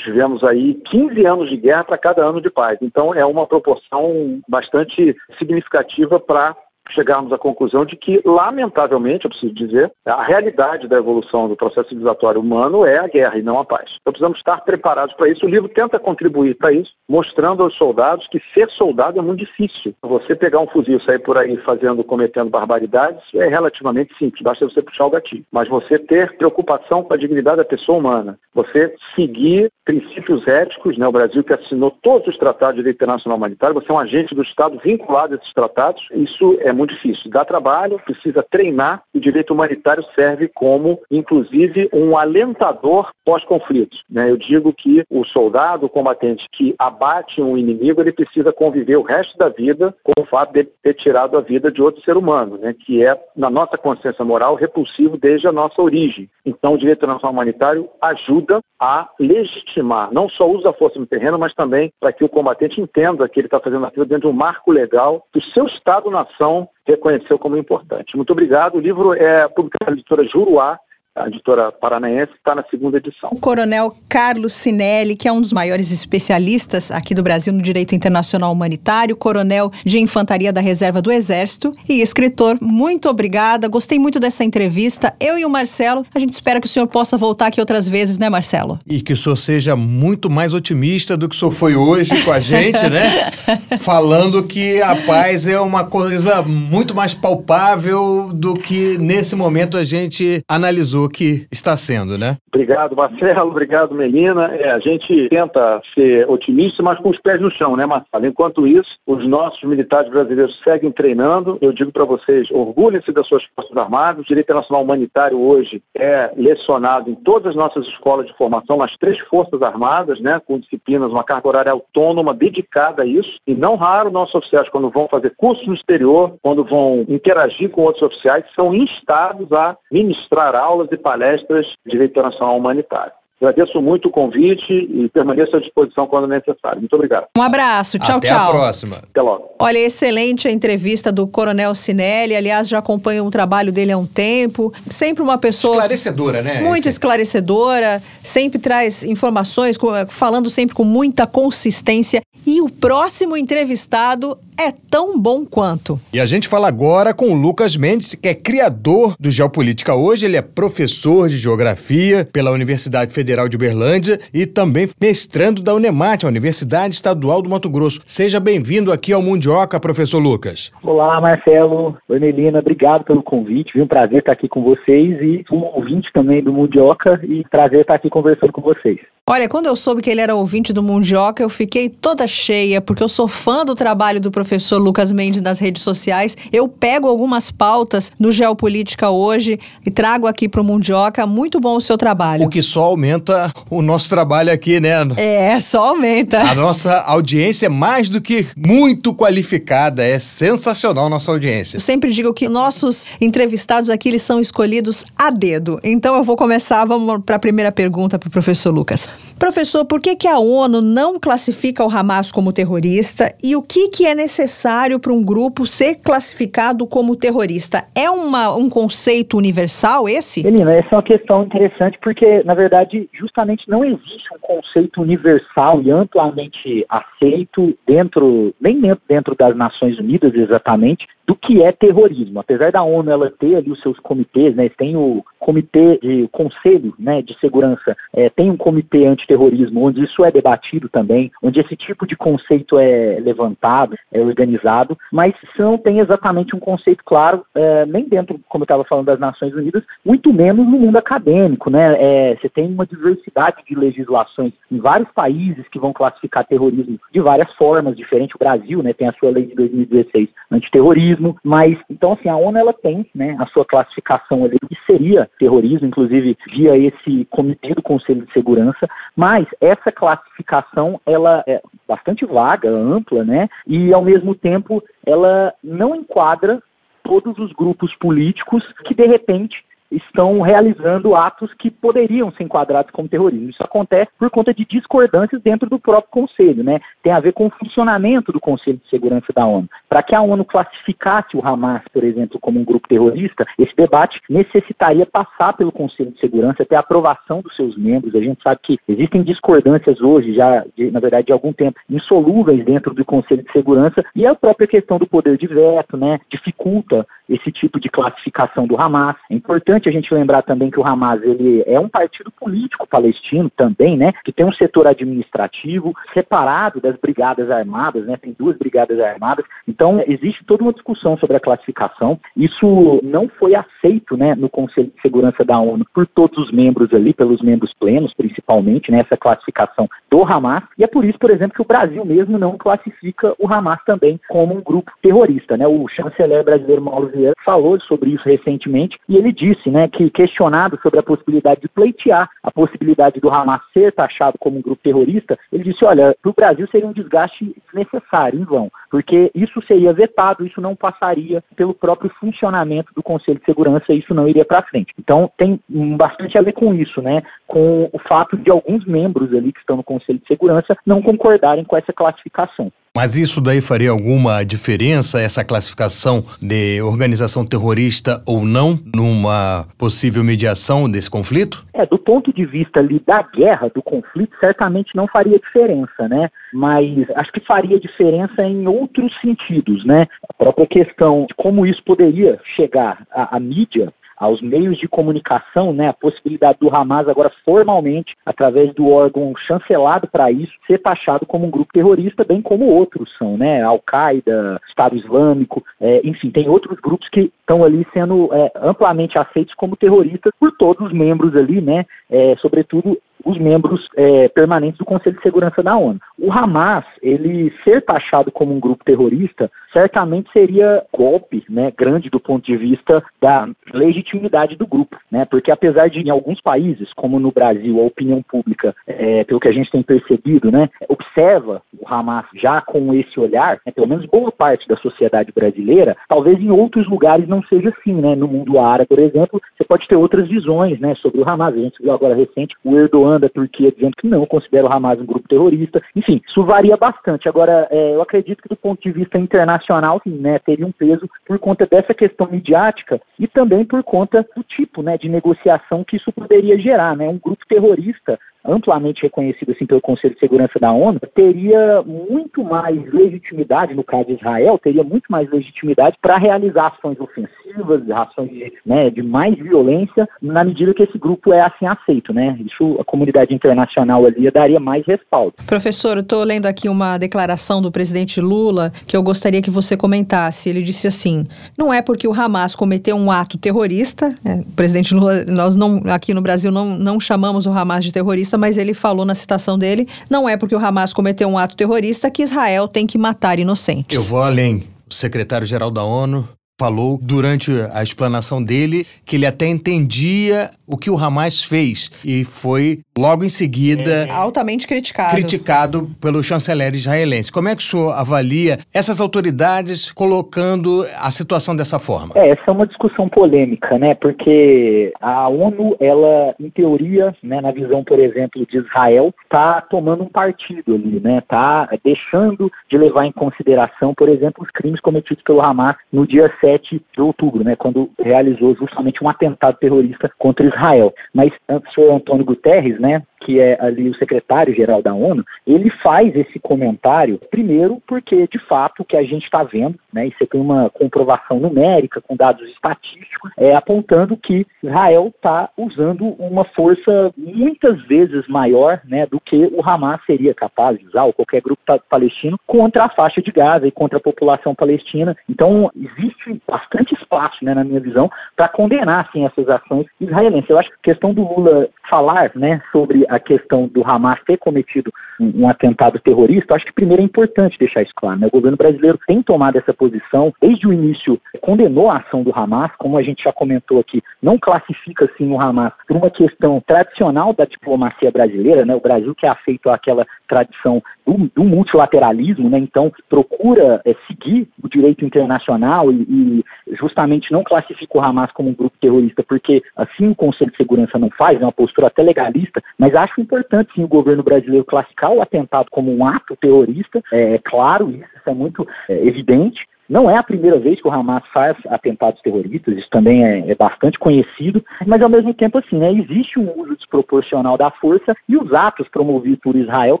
tivemos aí 15 anos de guerra para cada ano de paz. Então é uma proporção bastante significativa para chegarmos à conclusão de que, lamentavelmente, eu preciso dizer, a realidade da evolução do processo civilizatório humano é a guerra e não a paz. Então precisamos estar preparados para isso. O livro tenta contribuir para isso, mostrando aos soldados que ser soldado é muito difícil. Você pegar um fuzil e sair por aí fazendo, cometendo barbaridades é relativamente simples, basta você puxar o gatilho. Mas você ter preocupação com a dignidade da pessoa humana, você seguir princípios éticos, né? o Brasil que assinou todos os tratados de direito internacional humanitário, você é um agente do Estado vinculado a esses tratados, isso é muito difícil. Dá trabalho, precisa treinar, o direito humanitário serve como, inclusive, um alentador pós-conflito. Né? Eu digo que o soldado, o combatente que abate um inimigo, ele precisa conviver o resto da vida com o fato de ter tirado a vida de outro ser humano, né? que é, na nossa consciência moral, repulsivo desde a nossa origem. Então, o direito internacional humanitário ajuda a legitimar não só o uso da força no terreno, mas também para que o combatente entenda que ele está fazendo aquilo dentro de um marco legal que o seu Estado-nação reconheceu como importante. Muito obrigado. O livro é publicado pela editora Juruá, a editora paranaense, está na segunda edição. O coronel Carlos Sinelli, que é um dos maiores especialistas aqui do Brasil no direito internacional humanitário, coronel de infantaria da reserva do Exército e escritor. Muito obrigada, gostei muito dessa entrevista. Eu e o Marcelo, a gente espera que o senhor possa voltar aqui outras vezes, né, Marcelo? E que o senhor seja muito mais otimista do que o senhor foi hoje com a gente, né? Falando que a paz é uma coisa muito mais palpável do que nesse momento a gente analisou que está sendo, né? Obrigado, Marcelo. Obrigado, Melina. É, a gente tenta ser otimista, mas com os pés no chão, né, Marcelo? Enquanto isso, os nossos militares brasileiros seguem treinando. Eu digo para vocês, orgulhem-se das suas Forças Armadas. O direito internacional humanitário hoje é lecionado em todas as nossas escolas de formação, nas três Forças Armadas, né, com disciplinas, uma carga horária autônoma dedicada a isso. E não raro, nossos oficiais, quando vão fazer curso no exterior, quando vão interagir com outros oficiais, são instados a ministrar aulas e palestras de direito internacional humanitário. Agradeço muito o convite e permaneço à disposição quando necessário. Muito obrigado. Um abraço. Tchau, Até tchau. Até a próxima. Até logo. Olha, excelente a entrevista do Coronel Sinelli. Aliás, já acompanho o trabalho dele há um tempo. Sempre uma pessoa. Esclarecedora, né? Muito esclarecedora. Sempre traz informações, falando sempre com muita consistência. E o próximo entrevistado é tão bom quanto. E a gente fala agora com o Lucas Mendes, que é criador do Geopolítica Hoje. Ele é professor de Geografia pela Universidade Federal de Uberlândia e também mestrando da Unemate, a Universidade Estadual do Mato Grosso. Seja bem-vindo aqui ao Mundioca, professor Lucas. Olá, Marcelo. Oi, Melina. Obrigado pelo convite. Viu um prazer estar aqui com vocês e um ouvinte também do Mundioca e prazer estar aqui conversando com vocês. Olha, quando eu soube que ele era ouvinte do Mundioca, eu fiquei toda cheia, porque eu sou fã do trabalho do professor Lucas Mendes nas redes sociais. Eu pego algumas pautas no Geopolítica hoje e trago aqui para o Mundioca. Muito bom o seu trabalho. O que só aumenta o nosso trabalho aqui, né? É, só aumenta. A nossa audiência é mais do que muito qualificada, é sensacional a nossa audiência. Eu sempre digo que nossos entrevistados aqui, eles são escolhidos a dedo. Então eu vou começar, vamos para a primeira pergunta para o professor Lucas. Professor, por que, que a ONU não classifica o Hamas como terrorista e o que, que é necessário para um grupo ser classificado como terrorista? É uma, um conceito universal esse? Melina, essa é uma questão interessante porque, na verdade, justamente não existe um conceito universal e amplamente aceito dentro, nem dentro das Nações Unidas exatamente, do que é terrorismo. Apesar da ONU ela ter ali os seus comitês, né, tem o comitê de o conselho, né, de segurança, é, tem um comitê antiterrorismo onde isso é debatido também, onde esse tipo de conceito é levantado, é organizado, mas isso não tem exatamente um conceito claro, é, nem dentro, como eu estava falando, das Nações Unidas, muito menos no mundo acadêmico, né? É, você tem uma diversidade de legislações em vários países que vão classificar terrorismo de várias formas diferentes. O Brasil, né, tem a sua lei de 2016 antiterrorismo terrorismo, mas então assim a ONU ela tem, né, a sua classificação ali que seria terrorismo, inclusive via esse comitê do Conselho de Segurança, mas essa classificação ela é bastante vaga, ampla, né, e ao mesmo tempo ela não enquadra todos os grupos políticos que de repente estão realizando atos que poderiam ser enquadrados como terrorismo. Isso acontece por conta de discordâncias dentro do próprio Conselho, né? Tem a ver com o funcionamento do Conselho de Segurança da ONU. Para que a ONU classificasse o Hamas, por exemplo, como um grupo terrorista, esse debate necessitaria passar pelo Conselho de Segurança, ter a aprovação dos seus membros. A gente sabe que existem discordâncias hoje, já, de, na verdade, de algum tempo, insolúveis dentro do Conselho de Segurança, e a própria questão do poder de veto, né, dificulta esse tipo de classificação do Hamas. É importante a gente lembrar também que o Hamas ele é um partido político palestino também, né, que tem um setor administrativo separado das brigadas armadas, né, tem duas brigadas armadas. Então existe toda uma discussão sobre a classificação. Isso não foi aceito, né, no Conselho de Segurança da ONU por todos os membros ali, pelos membros plenos principalmente, né, essa classificação do Hamas. E é por isso, por exemplo, que o Brasil mesmo não classifica o Hamas também como um grupo terrorista, né? O chanceler brasileiro Mauro Vieira falou sobre isso recentemente e ele disse, né, que questionado sobre a possibilidade de pleitear a possibilidade do Hamas ser taxado como um grupo terrorista, ele disse, olha, para o Brasil seria um desgaste desnecessário, em vão, porque isso seria vetado, isso não passaria pelo próprio funcionamento do Conselho de Segurança, isso não iria para frente. Então tem bastante a ver com isso, né? Com o fato de alguns membros ali que estão no Conselho de Segurança não concordarem com essa classificação. Mas isso daí faria alguma diferença, essa classificação de organização terrorista ou não, numa possível mediação desse conflito? É, do ponto de vista ali da guerra, do conflito, certamente não faria diferença, né? Mas acho que faria diferença em outros sentidos, né? A própria questão de como isso poderia chegar à, à mídia aos meios de comunicação, né, a possibilidade do Hamas agora formalmente, através do órgão chancelado para isso, ser taxado como um grupo terrorista, bem como outros são, né, Al-Qaeda, Estado Islâmico, é, enfim, tem outros grupos que estão ali sendo é, amplamente aceitos como terroristas por todos os membros ali, né, é, sobretudo os membros é, permanentes do Conselho de Segurança da ONU. O Hamas, ele ser taxado como um grupo terrorista, certamente seria golpe, né, grande do ponto de vista da legitimidade do grupo, né, porque apesar de em alguns países, como no Brasil, a opinião pública, é, pelo que a gente tem percebido, né, observa o Hamas já com esse olhar, né, pelo menos boa parte da sociedade brasileira, talvez em outros lugares não seja assim, né, no mundo árabe, por exemplo, você pode ter outras visões, né, sobre o Hamas. A gente viu agora recente o Erdogan da Turquia dizendo que não considera o Hamas um grupo terrorista. Enfim, isso varia bastante. Agora, é, eu acredito que do ponto de vista internacional, sim, né, teria um peso por conta dessa questão midiática e também por conta do tipo né, de negociação que isso poderia gerar. Né? Um grupo terrorista amplamente reconhecido assim pelo Conselho de Segurança da ONU, teria muito mais legitimidade, no caso de Israel, teria muito mais legitimidade para realizar ações ofensivas, ações de, né, de mais violência, na medida que esse grupo é assim aceito, né? Isso a comunidade internacional ali daria mais respaldo. Professor, eu estou lendo aqui uma declaração do presidente Lula que eu gostaria que você comentasse. Ele disse assim: não é porque o Hamas cometeu um ato terrorista, né? presidente Lula, nós não aqui no Brasil não, não chamamos o Hamas de terrorista terrorista, mas ele falou na citação dele: não é porque o Hamas cometeu um ato terrorista que Israel tem que matar inocentes. Eu vou além. O secretário-geral da ONU falou durante a explanação dele que ele até entendia o que o Hamas fez e foi logo em seguida é. altamente criticado criticado pelo chanceler israelense. Como é que o senhor avalia essas autoridades colocando a situação dessa forma? É, essa é uma discussão polêmica, né? Porque a ONU, ela em teoria, né, na visão, por exemplo, de Israel, está tomando um partido ali, né? Está deixando de levar em consideração, por exemplo, os crimes cometidos pelo Hamas no dia 7 7 de outubro, né, quando realizou justamente um atentado terrorista contra Israel. Mas o senhor Antônio Guterres, né, que é ali o secretário-geral da ONU, ele faz esse comentário, primeiro, porque de fato o que a gente está vendo, né, e você tem uma comprovação numérica com dados estatísticos, é apontando que Israel está usando uma força muitas vezes maior né, do que o Hamas seria capaz de usar, ou qualquer grupo palestino, contra a faixa de Gaza e contra a população palestina. Então, existe bastante espaço, né, na minha visão, para condenar assim, essas ações israelenses. Eu acho que a questão do Lula falar né, sobre a questão do Hamas ter cometido um, atentado terrorista, acho que primeiro é importante deixar isso claro. Né? O governo brasileiro tem tomado essa posição, desde o início condenou a ação do Hamas, como a gente já comentou aqui, não classifica assim o Hamas por uma questão tradicional da diplomacia brasileira, né? o Brasil que é afeito àquela tradição do, do multilateralismo, né? Então procura é, seguir o direito internacional e, e, justamente não classifica o Hamas como um grupo terrorista, porque assim o Conselho de Segurança não faz, é uma postura até legalista, mas acho importante sim o governo brasileiro classificar o atentado como um ato terrorista, é, é claro, isso é muito é, evidente, não é a primeira vez que o Hamas faz atentados terroristas, isso também é, é, bastante conhecido, mas ao mesmo tempo, assim, né, existe um uso desproporcional da força e os atos promovidos por Israel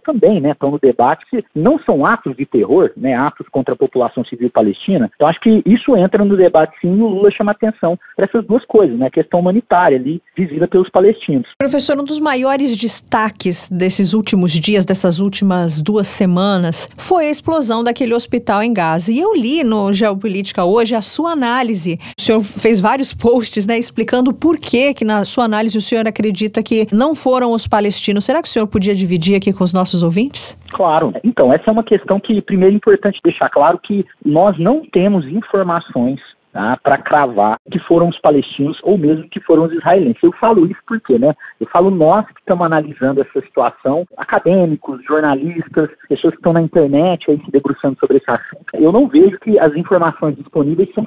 também, né, estão no debate que não são atos de terror, né, atos contra a população civil palestina. Então acho que isso entra no debate sim e o Lula chama atenção para essas duas coisas, né, a questão humanitária ali vivida pelos palestinos. Professor, um dos maiores destaques desses últimos dias, dessas últimas duas semanas, foi a explosão daquele hospital em Gaza. E eu li no Geopolítica hoje a sua análise. O senhor fez vários posts, né, explicando por que que na sua análise o senhor acredita que não foram os palestinos. Será que o senhor podia dividir aqui com os nossos ouvintes? Claro. Então, essa é uma questão que primeiro é importante deixar claro que nós não temos informações tá, para cravar que foram os palestinos ou mesmo que foram os israelenses. Eu falo isso porque, né? Eu falo nós que estamos analisando essa situação, acadêmicos, jornalistas, pessoas que estão na internet aí se debruçando sobre esse assunto. Eu não vejo que as informações disponíveis são,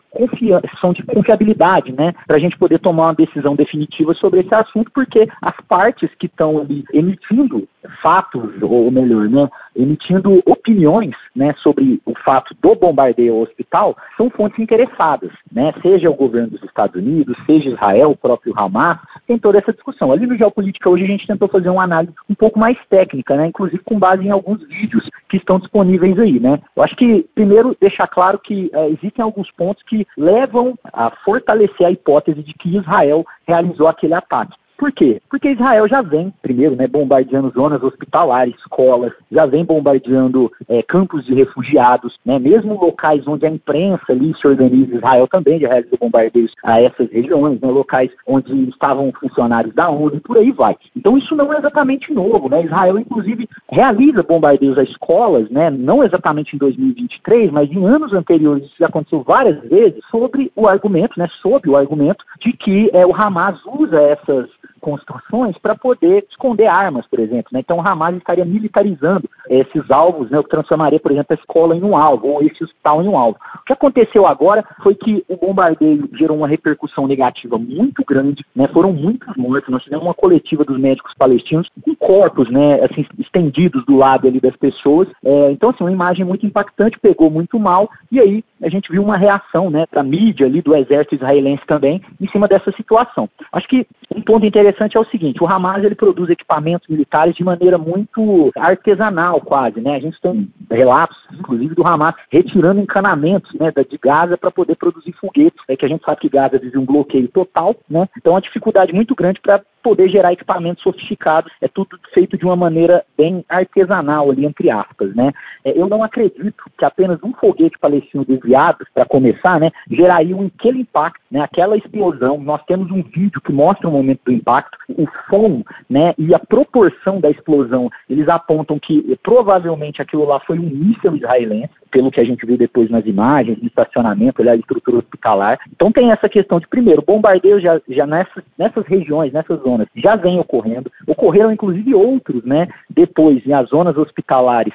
são de confiabilidade, né? Para a gente poder tomar uma decisão definitiva sobre esse assunto, porque as partes que estão ali emitindo fatos, ou melhor, né, emitindo opiniões né, sobre o fato do bombardeio ao hospital, são fontes interessadas, né, seja o governo dos Estados Unidos, seja Israel, o próprio Hamas, tem toda essa discussão. Ali no Geopolítica hoje a gente tentou fazer uma análise um pouco mais técnica, né, inclusive com base em alguns vídeos que estão disponíveis aí. Né. Eu acho que, primeiro, deixar claro que é, existem alguns pontos que levam a fortalecer a hipótese de que Israel realizou aquele ataque. Por quê? Porque Israel já vem, primeiro, né, bombardeando zonas hospitalares, escolas, já vem bombardeando é, campos de refugiados, né, mesmo locais onde a imprensa ali se organiza, Israel também já realiza bombardeios a essas regiões, né, locais onde estavam funcionários da ONU e por aí vai. Então isso não é exatamente novo, né? Israel, inclusive, realiza bombardeios a escolas, né, não exatamente em 2023, mas em anos anteriores, isso já aconteceu várias vezes, sobre o argumento, né, sob o argumento de que é, o Hamas usa essas construções para poder esconder armas, por exemplo. Né? Então o Hamas estaria militarizando esses alvos, né? o que transformaria, por exemplo, a escola em um alvo, ou esse hospital em um alvo. O que aconteceu agora foi que o bombardeio gerou uma repercussão negativa muito grande, né? foram muitos mortos, nós tivemos uma coletiva dos médicos palestinos com corpos né, assim, estendidos do lado ali das pessoas. É, então, assim, uma imagem muito impactante, pegou muito mal, e aí a gente viu uma reação né, da mídia ali, do exército israelense também, em cima dessa situação. Acho que um ponto interessante é o seguinte, o Hamas ele produz equipamentos militares de maneira muito artesanal quase, né? A gente tem relatos, inclusive, do Hamas retirando encanamentos né, de Gaza para poder produzir foguetes, é que a gente sabe que Gaza vive um bloqueio total, né? Então, é uma dificuldade muito grande para poder gerar equipamentos sofisticados. É tudo feito de uma maneira bem artesanal ali, entre aspas, né? É, eu não acredito que apenas um foguete palestino desviado, para começar, né, geraria um, aquele impacto, né, aquela explosão. Nós temos um vídeo que mostra o momento do impacto, o som, né, e a proporção da explosão. Eles apontam que provavelmente aquilo lá foi um míssil israelense, pelo que a gente viu depois nas imagens, no estacionamento, ali, a estrutura hospitalar. Então tem essa questão de, primeiro, bombardeio já, já nessas, nessas regiões, nessas zonas, já vem ocorrendo. Ocorreram, inclusive, outros, né, depois, nas zonas hospitalares,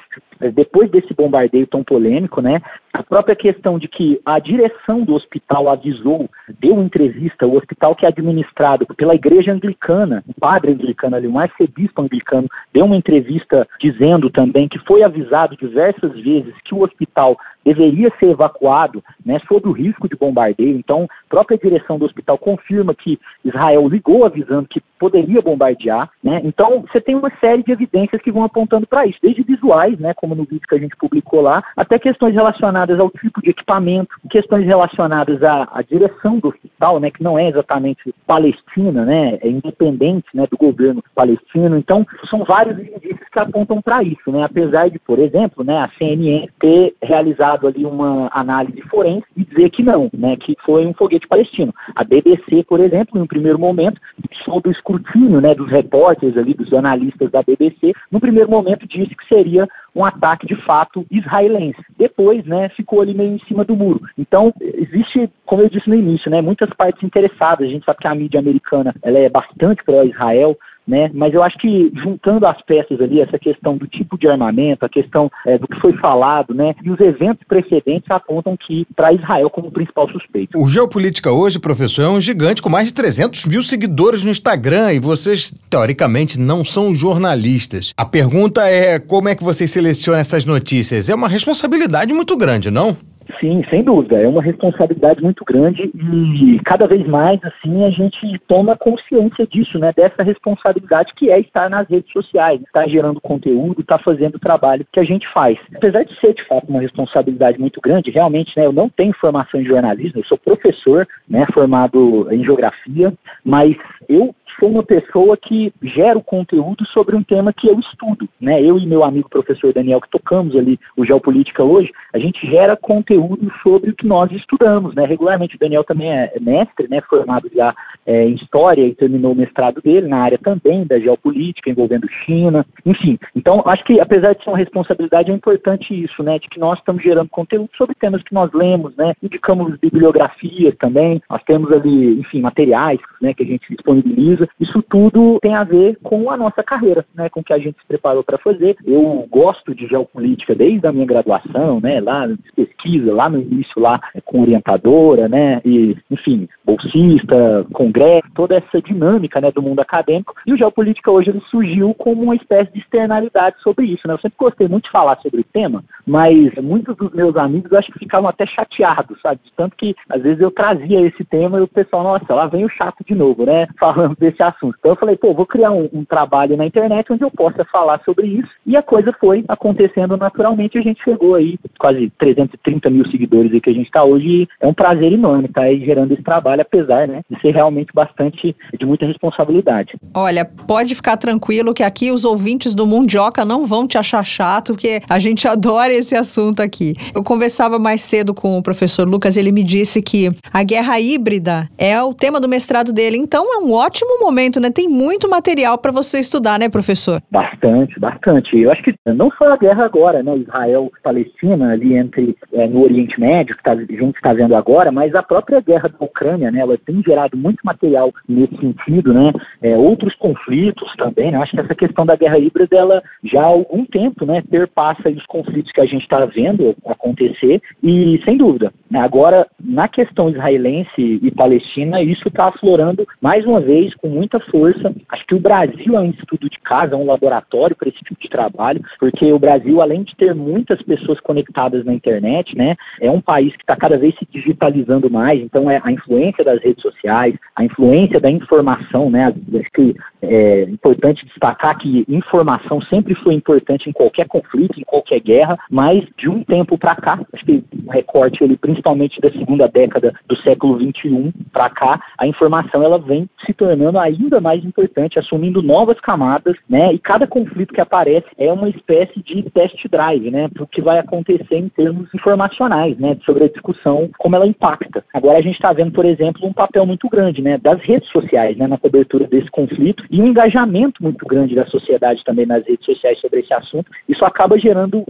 depois desse bombardeio tão polêmico, né, a própria questão de que a direção do hospital avisou, deu entrevista, o hospital que é administrado pela igreja anglicana, o padre anglicano ali, um arcebispo anglicano, deu uma entrevista dizendo também que foi avisado diversas vezes que o hospital deveria ser evacuado né, sob o risco de bombardeio. Então, a própria direção do hospital confirma que Israel ligou avisando que poderia bombardear. Né? Então, você tem uma série de evidências que vão apontando para isso, desde visuais, né, como no vídeo que a gente publicou lá, até questões relacionadas ao tipo de equipamento, questões relacionadas à, à direção do hospital, né, que não é exatamente palestina, né, é independente né, do governo palestino. Então, são vários indícios que apontam para isso, né, apesar de, por exemplo, né, a CNN ter realizado ali uma análise forense e dizer que não, né, que foi um foguete palestino. A BBC, por exemplo, no primeiro momento, sob o escrutínio né, dos repórteres ali, dos analistas da BBC, no primeiro momento disse que seria um ataque de fato israelense. Depois, né, ficou ali meio em cima do muro. Então, existe, como eu disse no início, né, muitas partes interessadas. A gente sabe que a mídia americana ela é bastante pró-Israel, né? Mas eu acho que juntando as peças ali, essa questão do tipo de armamento, a questão é, do que foi falado, né? E os eventos precedentes apontam que para Israel como principal suspeito. O Geopolítica hoje, professor, é um gigante com mais de 300 mil seguidores no Instagram e vocês, teoricamente, não são jornalistas. A pergunta é como é que vocês selecionam essas notícias? É uma responsabilidade muito grande, não? Sim, sem dúvida. É uma responsabilidade muito grande e cada vez mais assim a gente toma consciência disso, né? Dessa responsabilidade que é estar nas redes sociais, estar gerando conteúdo, estar fazendo o trabalho que a gente faz. Apesar de ser de fato uma responsabilidade muito grande, realmente, né? Eu não tenho formação em jornalismo, eu sou professor, né? Formado em geografia, mas eu sou uma pessoa que gera o conteúdo sobre um tema que eu estudo, né? Eu e meu amigo professor Daniel, que tocamos ali o Geopolítica hoje, a gente gera conteúdo sobre o que nós estudamos, né? Regularmente, o Daniel também é mestre, né? Formado já é, em História e terminou o mestrado dele na área também da geopolítica, envolvendo China, enfim. Então, acho que, apesar de ser uma responsabilidade, é importante isso, né? De que nós estamos gerando conteúdo sobre temas que nós lemos, né? Indicamos bibliografias também, nós temos ali, enfim, materiais, né? Que a gente disponibiliza isso tudo tem a ver com a nossa carreira, né, com o que a gente se preparou para fazer. Eu gosto de geopolítica desde a minha graduação, né, lá pesquisa, lá no início lá com orientadora, né, e enfim, bolsista, congresso, toda essa dinâmica, né, do mundo acadêmico. E o geopolítica hoje ele surgiu como uma espécie de externalidade sobre isso, né? Eu sempre gostei muito de falar sobre o tema, mas muitos dos meus amigos acho que ficavam até chateados, sabe? Tanto que às vezes eu trazia esse tema e o pessoal, nossa, lá vem o chato de novo, né? Falando desse assunto. Então eu falei, pô, vou criar um, um, trabalho na internet onde eu possa falar sobre isso. E a coisa foi acontecendo naturalmente. A gente chegou aí, quase 330 mil seguidores aí que a gente está hoje. é um prazer enorme estar tá aí gerando esse trabalho, apesar né, de ser realmente bastante de muita responsabilidade. Olha, pode ficar tranquilo que aqui os ouvintes do Mundioca não vão te achar chato, porque a gente adora esse assunto aqui. Eu conversava mais cedo com o professor Lucas, ele me disse que a guerra híbrida é o tema do mestrado dele. Então é um ótimo momento né? Tem muito material para você estudar, né, professor? Bastante, bastante. Eu acho que não só a guerra agora, né, Israel-Palestina ali entre é, no Oriente Médio que tá, a gente está vendo agora, mas a própria guerra da Ucrânia, né, ela tem gerado muito material nesse sentido, né? É, outros conflitos também, né? Eu acho que essa questão da guerra híbrida, ela já há algum tempo, né, perpassa os conflitos que a gente está vendo acontecer e sem dúvida, né, agora na questão israelense e palestina isso está aflorando mais uma vez com muita força. Acho que o Brasil é um estudo de casa, é um laboratório para esse tipo de trabalho, porque o Brasil, além de ter muitas pessoas conectadas na internet, né, é um país que está cada vez se digitalizando mais. Então, é a influência das redes sociais, a influência da informação, né? Acho que é importante destacar que informação sempre foi importante em qualquer conflito, em qualquer guerra, mas de um tempo para cá, acho que o recorte ele principalmente da segunda década do século 21 para cá, a informação ela vem se tornando ainda mais importante, assumindo novas camadas, né? E cada conflito que aparece é uma espécie de test drive, né? Para o que vai acontecer em termos informacionais, né? Sobre a discussão, como ela impacta. Agora a gente está vendo, por exemplo, um papel muito grande, né? Das redes sociais, né? Na cobertura desse conflito e um engajamento muito grande da sociedade também nas redes sociais sobre esse assunto. Isso acaba gerando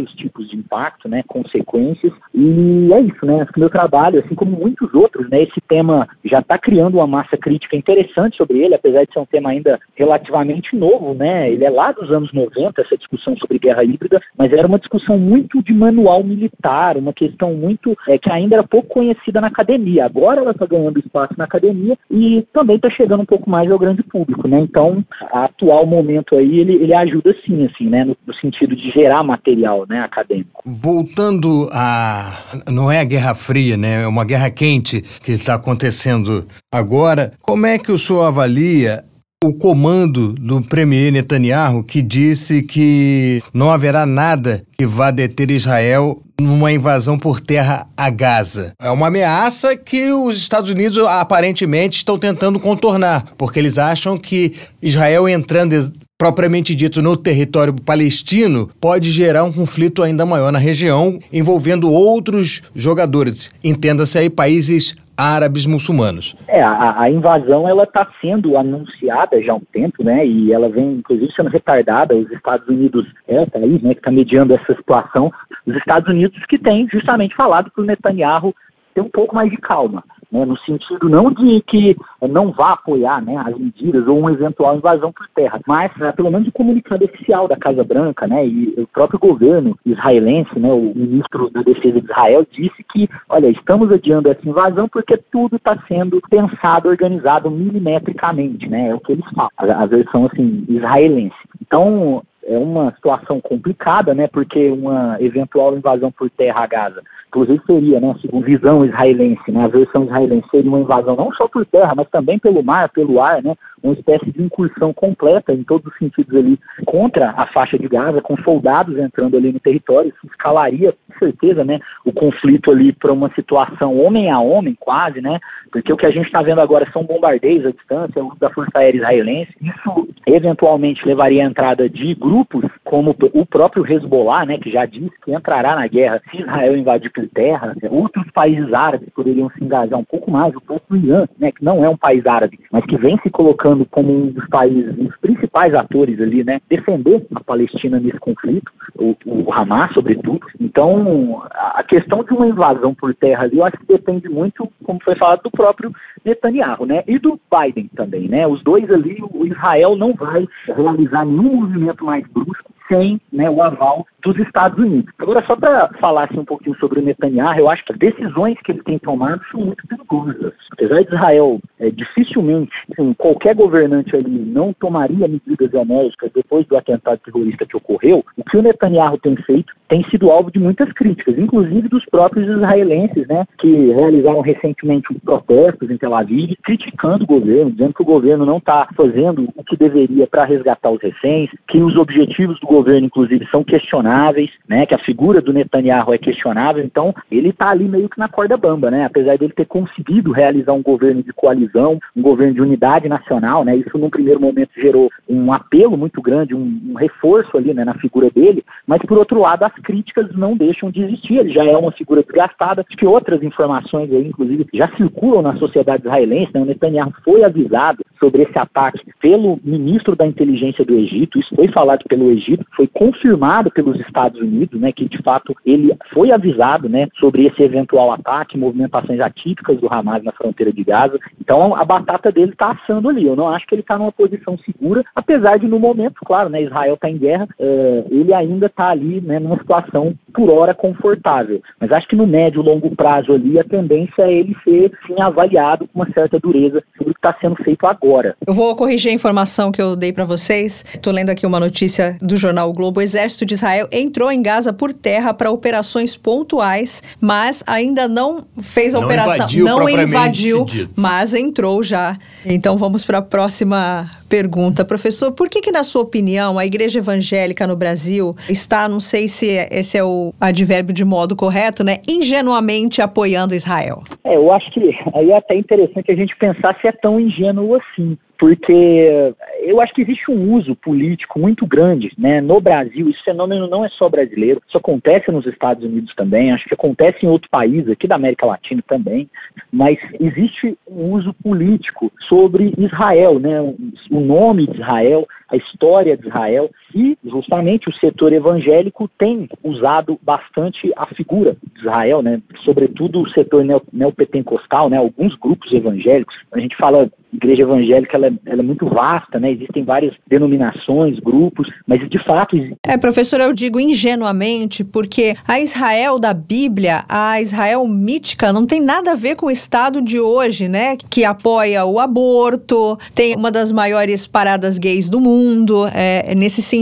vários tipos de impacto, né? Consequências e é isso, né? O meu trabalho, assim como muitos outros, né? Esse tema já está criando uma massa crítica interessante sobre ele, apesar de ser um tema ainda relativamente novo, né? Ele é lá dos anos 90, essa discussão sobre guerra híbrida, mas era uma discussão muito de manual militar, uma questão muito é, que ainda era pouco conhecida na academia. Agora ela está ganhando espaço na academia e também está chegando um pouco mais ao grande público, né? Então, a atual momento aí, ele, ele ajuda sim, assim, né? No, no sentido de gerar material, né? Acadêmico. Voltando a... não é a Guerra Fria, né? É uma guerra quente que está acontecendo agora. Como é que o senhor avalia o comando do premier Netanyahu que disse que não haverá nada que vá deter Israel numa invasão por terra a Gaza. É uma ameaça que os Estados Unidos aparentemente estão tentando contornar, porque eles acham que Israel entrando propriamente dito no território palestino pode gerar um conflito ainda maior na região, envolvendo outros jogadores. Entenda-se aí países árabes muçulmanos. É, a, a invasão ela está sendo anunciada já há um tempo, né? E ela vem, inclusive, sendo retardada. Os Estados Unidos é o país, né, que está mediando essa situação. Os Estados Unidos que tem justamente falado para o Netanyahu ter um pouco mais de calma né, no sentido não de que não vá apoiar né, as medidas ou uma eventual invasão por terra, mas né, pelo menos o comunicado oficial da Casa Branca né, e o próprio governo israelense, né, o ministro da Defesa de Israel, disse que, olha, estamos adiando essa invasão porque tudo está sendo pensado, organizado milimetricamente, né, é o que eles falam, a, a versão assim israelense. Então, é uma situação complicada, né? Porque uma eventual invasão por terra a Gaza, inclusive seria, né, segundo visão israelense, né, a versão israelense seria uma invasão não só por terra, mas também pelo mar, pelo ar, né? Uma espécie de incursão completa em todos os sentidos ali contra a faixa de Gaza, com soldados entrando ali no território, isso escalaria com certeza, né, o conflito ali para uma situação homem a homem, quase, né? Porque o que a gente está vendo agora são bombardeios à distância, o uso da Força Aérea Israelense. Isso eventualmente levaria à entrada de grupos como o próprio Hezbollah, né, que já disse que entrará na guerra se Israel invadir por terra. Outros países árabes poderiam se engajar um pouco mais, o próprio Irã, né, que não é um país árabe, mas que vem se colocando como um dos países, um dos principais atores ali, né, defender a Palestina nesse conflito, o, o Hamas, sobretudo. Então, a questão de uma invasão por terra ali, eu acho que depende muito, como foi falado, do próprio Netanyahu, né? E do Biden também, né? Os dois ali, o Israel não vai realizar nenhum movimento mais brusco sem né, o aval dos Estados Unidos. Agora, só para falar assim, um pouquinho sobre o Netanyahu, eu acho que as decisões que ele tem tomado são muito perigosas. Apesar de Israel é, dificilmente, assim, qualquer governante ali não tomaria medidas enérgicas depois do atentado terrorista que ocorreu, o que o Netanyahu tem feito tem sido alvo de muitas críticas, inclusive dos próprios israelenses, né, que realizaram recentemente protestos em Tel Aviv criticando o governo, dizendo que o governo não está fazendo o que deveria para resgatar os reféns, que os objetivos do governo, inclusive, são questionáveis, né, que a figura do Netanyahu é questionável, então ele está ali meio que na corda bamba, né, apesar dele ter conseguido realizar um governo de coalizão, um governo de unidade nacional, né, isso num primeiro momento gerou um apelo muito grande, um, um reforço ali, né, na figura dele, mas por outro lado as críticas não deixam de existir. Ele já é uma figura desgastada. Que outras informações aí, inclusive, já circulam na sociedade israelense. Né? O Netanyahu foi avisado sobre esse ataque pelo ministro da inteligência do Egito. Isso foi falado pelo Egito, foi confirmado pelos Estados Unidos, né, que de fato ele foi avisado, né, sobre esse eventual ataque, movimentações atípicas do Hamas na fronteira de Gaza. Então a batata dele está assando ali. Eu não acho que ele está numa posição segura, apesar de no momento, claro, né, Israel está em guerra, uh, ele ainda está ali, né, numa situação por hora confortável. Mas acho que no médio e longo prazo ali a tendência é ele ser sim avaliado com uma certa dureza sobre o que está sendo feito agora. Eu vou corrigir a informação que eu dei para vocês. Estou lendo aqui uma notícia do jornal o Globo. O Exército de Israel entrou em Gaza por terra para operações pontuais, mas ainda não fez a não operação. Invadiu não invadiu, mas entrou já. Então vamos para a próxima pergunta. Professor, por que, que, na sua opinião, a igreja evangélica no Brasil está, não sei se esse é o advérbio de modo correto, né, ingenuamente apoiando Israel? É, eu acho que aí é até interessante a gente pensar se é tão ingênuo assim porque eu acho que existe um uso político muito grande né, no Brasil. Esse fenômeno não é só brasileiro, isso acontece nos Estados Unidos também, acho que acontece em outro país, aqui da América Latina também, mas existe um uso político sobre Israel, né, o nome de Israel, a história de Israel, e justamente o setor evangélico tem usado bastante a figura de Israel, né, sobretudo o setor neopentecostal, né, alguns grupos evangélicos. A gente fala igreja evangélica ela é, ela é, muito vasta, né? Existem várias denominações, grupos, mas de fato. É, professor, eu digo ingenuamente porque a Israel da Bíblia, a Israel mítica, não tem nada a ver com o Estado de hoje, né? Que apoia o aborto, tem uma das maiores paradas gays do mundo, é, nesse sentido.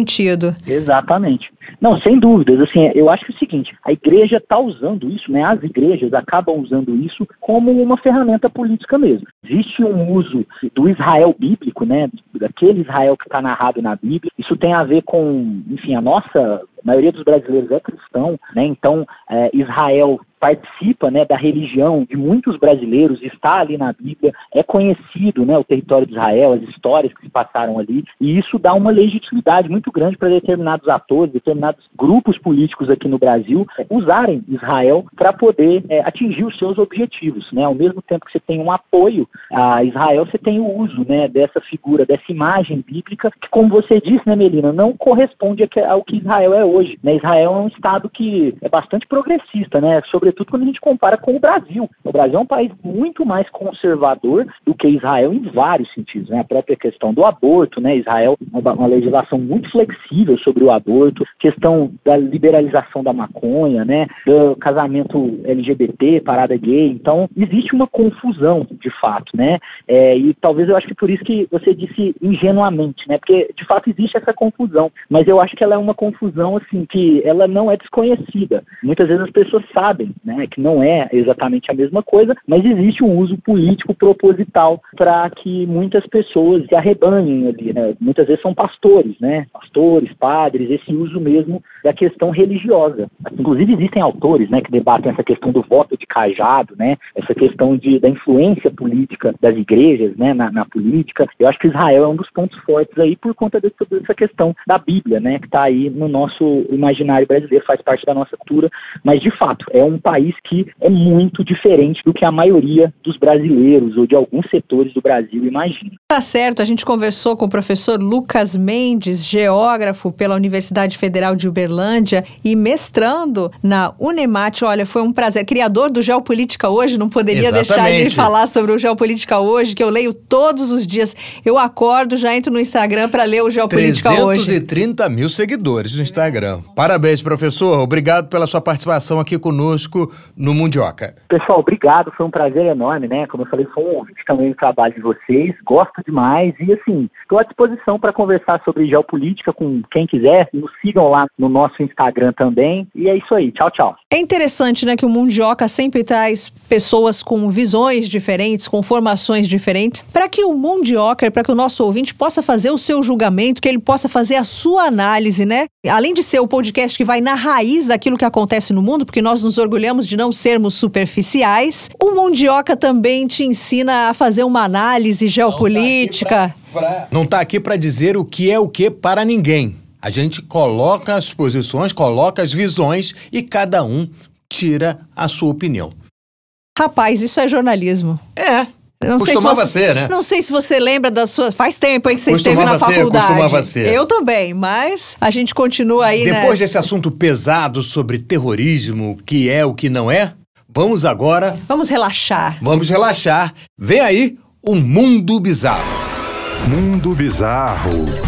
Exatamente. Não, sem dúvidas. Assim, eu acho que é o seguinte: a igreja está usando isso, né? As igrejas acabam usando isso como uma ferramenta política mesmo. Existe um uso do Israel bíblico, né? Daquele Israel que está narrado na Bíblia. Isso tem a ver com, enfim, a nossa a maioria dos brasileiros é cristão, né? Então é, Israel participa né, da religião de muitos brasileiros, está ali na Bíblia, é conhecido né, o território de Israel, as histórias que se passaram ali, e isso dá uma legitimidade muito grande para determinados atores, determinados grupos políticos aqui no Brasil é, usarem Israel para poder é, atingir os seus objetivos. Né? Ao mesmo tempo que você tem um apoio a Israel, você tem o uso né, dessa figura, dessa imagem bíblica, que, como você disse, né, Melina, não corresponde ao que Israel é hoje. Né? Israel é um estado que é bastante progressista, né? sobretudo quando a gente compara com o Brasil. O Brasil é um país muito mais conservador do que Israel em vários sentidos. Né? A própria questão do aborto, né? Israel uma, uma legislação muito flexível sobre o aborto, questão da liberalização da maconha, né? do casamento LGBT, parada gay. Então, existe uma confusão, de fato, né? É, e talvez eu acho que por isso que você disse ingenuamente, né? Porque, de fato, existe essa confusão. Mas eu acho que ela é uma confusão, assim, que ela não é desconhecida. Muitas vezes as pessoas sabem, né? Que não é exatamente a mesma coisa, mas existe um uso político proposital para que muitas pessoas se arrebanhem ali, né? Muitas vezes são pastores, né? Pastores, padres, esse uso mesmo da questão religiosa. Inclusive existem autores, né, que debatem essa questão do voto de cajado, né? Essa questão de, da influência política das igrejas, né, na, na política. Eu acho que Israel é um dos pontos fortes aí por conta dessa, dessa questão da Bíblia, né, que está aí no nosso imaginário brasileiro, faz parte da nossa cultura. Mas de fato é um país que é muito diferente do que a maioria dos brasileiros ou de alguns setores do Brasil imagina. Tá certo. A gente conversou com o professor Lucas Mendes, geógrafo pela Universidade Federal de Uberlândia e mestrando na Unemat. Olha, foi um prazer. Criador do Geopolítica Hoje, não poderia Exatamente. deixar de falar sobre o Geopolítica Hoje, que eu leio todos os dias. Eu acordo, já entro no Instagram para ler o Geopolítica Hoje. 330 mil seguidores no Instagram. Parabéns, professor. Obrigado pela sua participação aqui conosco no Mundioca. Pessoal, obrigado. Foi um prazer enorme, né? Como eu falei, foi um ouvinte também do trabalho de vocês. Gosto demais. E, assim, estou à disposição para conversar sobre geopolítica com quem quiser. Nos sigam lá no nosso Instagram também. E é isso aí. Tchau, tchau. É interessante, né, que o Mundioca sempre traz pessoas com visões diferentes, com formações diferentes, para que o Mundioca, para que o nosso ouvinte possa fazer o seu julgamento, que ele possa fazer a sua análise, né? Além de ser o podcast que vai na raiz daquilo que acontece no mundo, porque nós nos orgulhamos de não sermos superficiais, o Mundioca também te ensina a fazer uma análise geopolítica. Não está aqui para dizer o que é o que para ninguém. A gente coloca as posições, coloca as visões e cada um tira a sua opinião. Rapaz, isso é jornalismo. É. Não sei se costumava você- ser, né? Não sei se você lembra da sua. Faz tempo aí que você esteve Costumava na ser, faculdade. costumava ser. Eu também, mas a gente continua aí, né? Depois desse assunto pesado sobre terrorismo, o que é, o que não é, vamos agora, Vamos relaxar. vamos relaxar. Vem aí o Mundo Bizarro. Mundo Bizarro.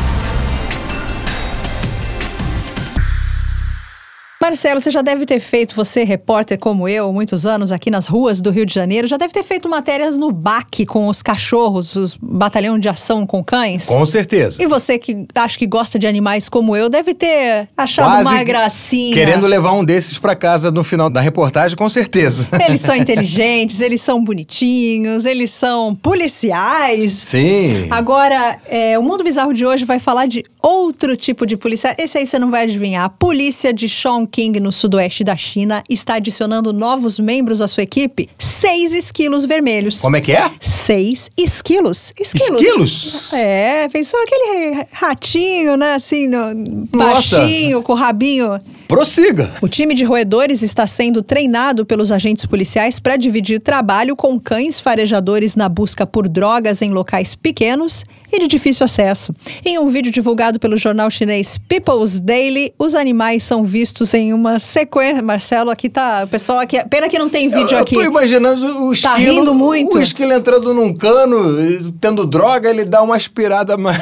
Marcelo, você já deve ter feito, você, repórter como eu, muitos anos aqui nas ruas do Rio de Janeiro, já deve ter feito matérias no BAC com os cachorros, os batalhão de ação com cães. Com certeza. E você que acha que gosta de animais como eu, deve ter achado Quase uma gracinha. Querendo levar um desses pra casa no final da reportagem, com certeza. Eles são inteligentes, eles são bonitinhos, eles são policiais. Sim. Agora, é, o Mundo Bizarro de hoje vai falar de outro tipo de polícia. Esse aí você não vai adivinhar. A polícia de Chongqing, no sudoeste da China, está adicionando novos membros à sua equipe. Seis esquilos vermelhos. Como é que é? Seis esquilos. Esquilos? Esquilos? É, pensou aquele ratinho, né? Assim, no, baixinho, com o rabinho. Prossiga. O time de roedores está sendo treinado pelos agentes policiais para dividir trabalho com cães farejadores na busca por drogas em locais pequenos e de difícil acesso. Em um vídeo divulgado pelo jornal chinês People's Daily, os animais são vistos em uma sequência. Marcelo, aqui tá. O pessoal aqui. Pena que não tem vídeo eu, aqui. Eu tô imaginando o esquilo. Tá rindo muito? O esquilo entrando num cano, tendo droga, ele dá uma aspirada mais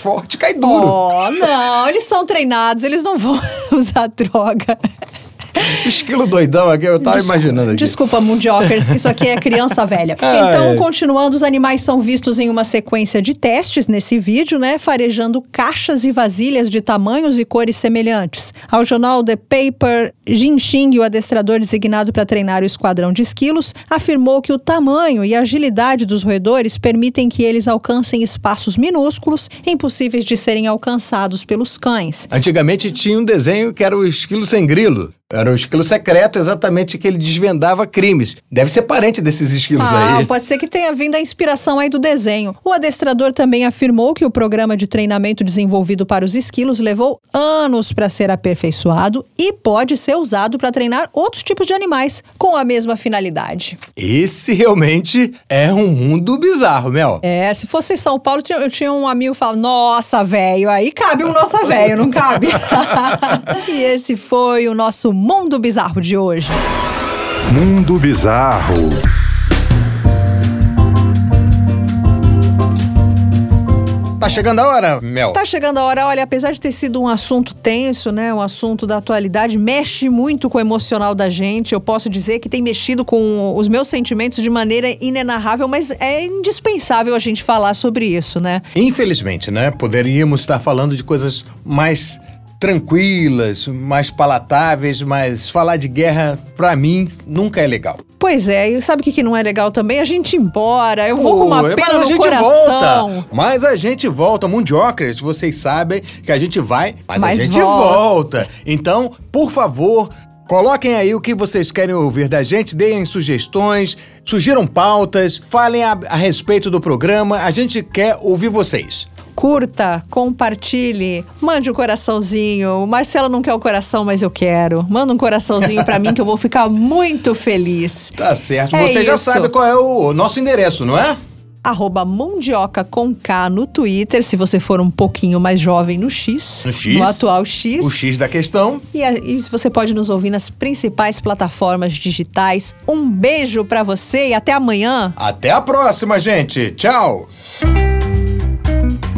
forte, cai duro. Oh, não, eles são treinados, eles não vão usar droga. Esquilo doidão aqui, eu tava Desculpa- imaginando aqui. Desculpa, Mundiokers, isso aqui é criança velha. Então, continuando, os animais são vistos em uma sequência de testes nesse vídeo, né? Farejando caixas e vasilhas de tamanhos e cores semelhantes. Ao jornal The Paper, Jin Xing, o adestrador designado para treinar o esquadrão de esquilos, afirmou que o tamanho e a agilidade dos roedores permitem que eles alcancem espaços minúsculos, impossíveis de serem alcançados pelos cães. Antigamente tinha um desenho que era o esquilo sem grilo. Era o esquilo secreto, exatamente que ele desvendava crimes. Deve ser parente desses esquilos ah, aí. Pode ser que tenha vindo a inspiração aí do desenho. O adestrador também afirmou que o programa de treinamento desenvolvido para os esquilos levou anos para ser aperfeiçoado e pode ser usado para treinar outros tipos de animais com a mesma finalidade. Esse realmente é um mundo bizarro, Mel. É, se fosse em São Paulo, eu tinha um amigo que falava: Nossa, velho, aí cabe um nossa velho, não cabe? e esse foi o nosso Mundo Bizarro de hoje. Mundo Bizarro. Tá chegando a hora, Mel? Tá chegando a hora. Olha, apesar de ter sido um assunto tenso, né? Um assunto da atualidade, mexe muito com o emocional da gente. Eu posso dizer que tem mexido com os meus sentimentos de maneira inenarrável, mas é indispensável a gente falar sobre isso, né? Infelizmente, né? Poderíamos estar falando de coisas mais tranquilas, mais palatáveis, mas falar de guerra, pra mim, nunca é legal. Pois é, e sabe o que, que não é legal também? A gente ir embora, eu vou com uma pena mas a no gente coração. Volta, mas a gente volta, Mundiocres, vocês sabem que a gente vai, mas, Mas a gente volta. volta. Então, por favor, coloquem aí o que vocês querem ouvir da gente, deem sugestões, sugiram pautas, falem a, a respeito do programa, a gente quer ouvir vocês. Curta, compartilhe, mande um coraçãozinho. O Marcelo não quer o coração, mas eu quero. Manda um coraçãozinho pra mim que eu vou ficar muito feliz. Tá certo, É você já isso. sabe qual é o nosso endereço, não é? Arroba Mundioca com K no Twitter, se você for um pouquinho mais jovem no X. No X. No atual X. O X da questão. E, a- e você pode nos ouvir nas principais plataformas digitais. Um beijo pra você e até amanhã. Até a próxima, gente. Tchau.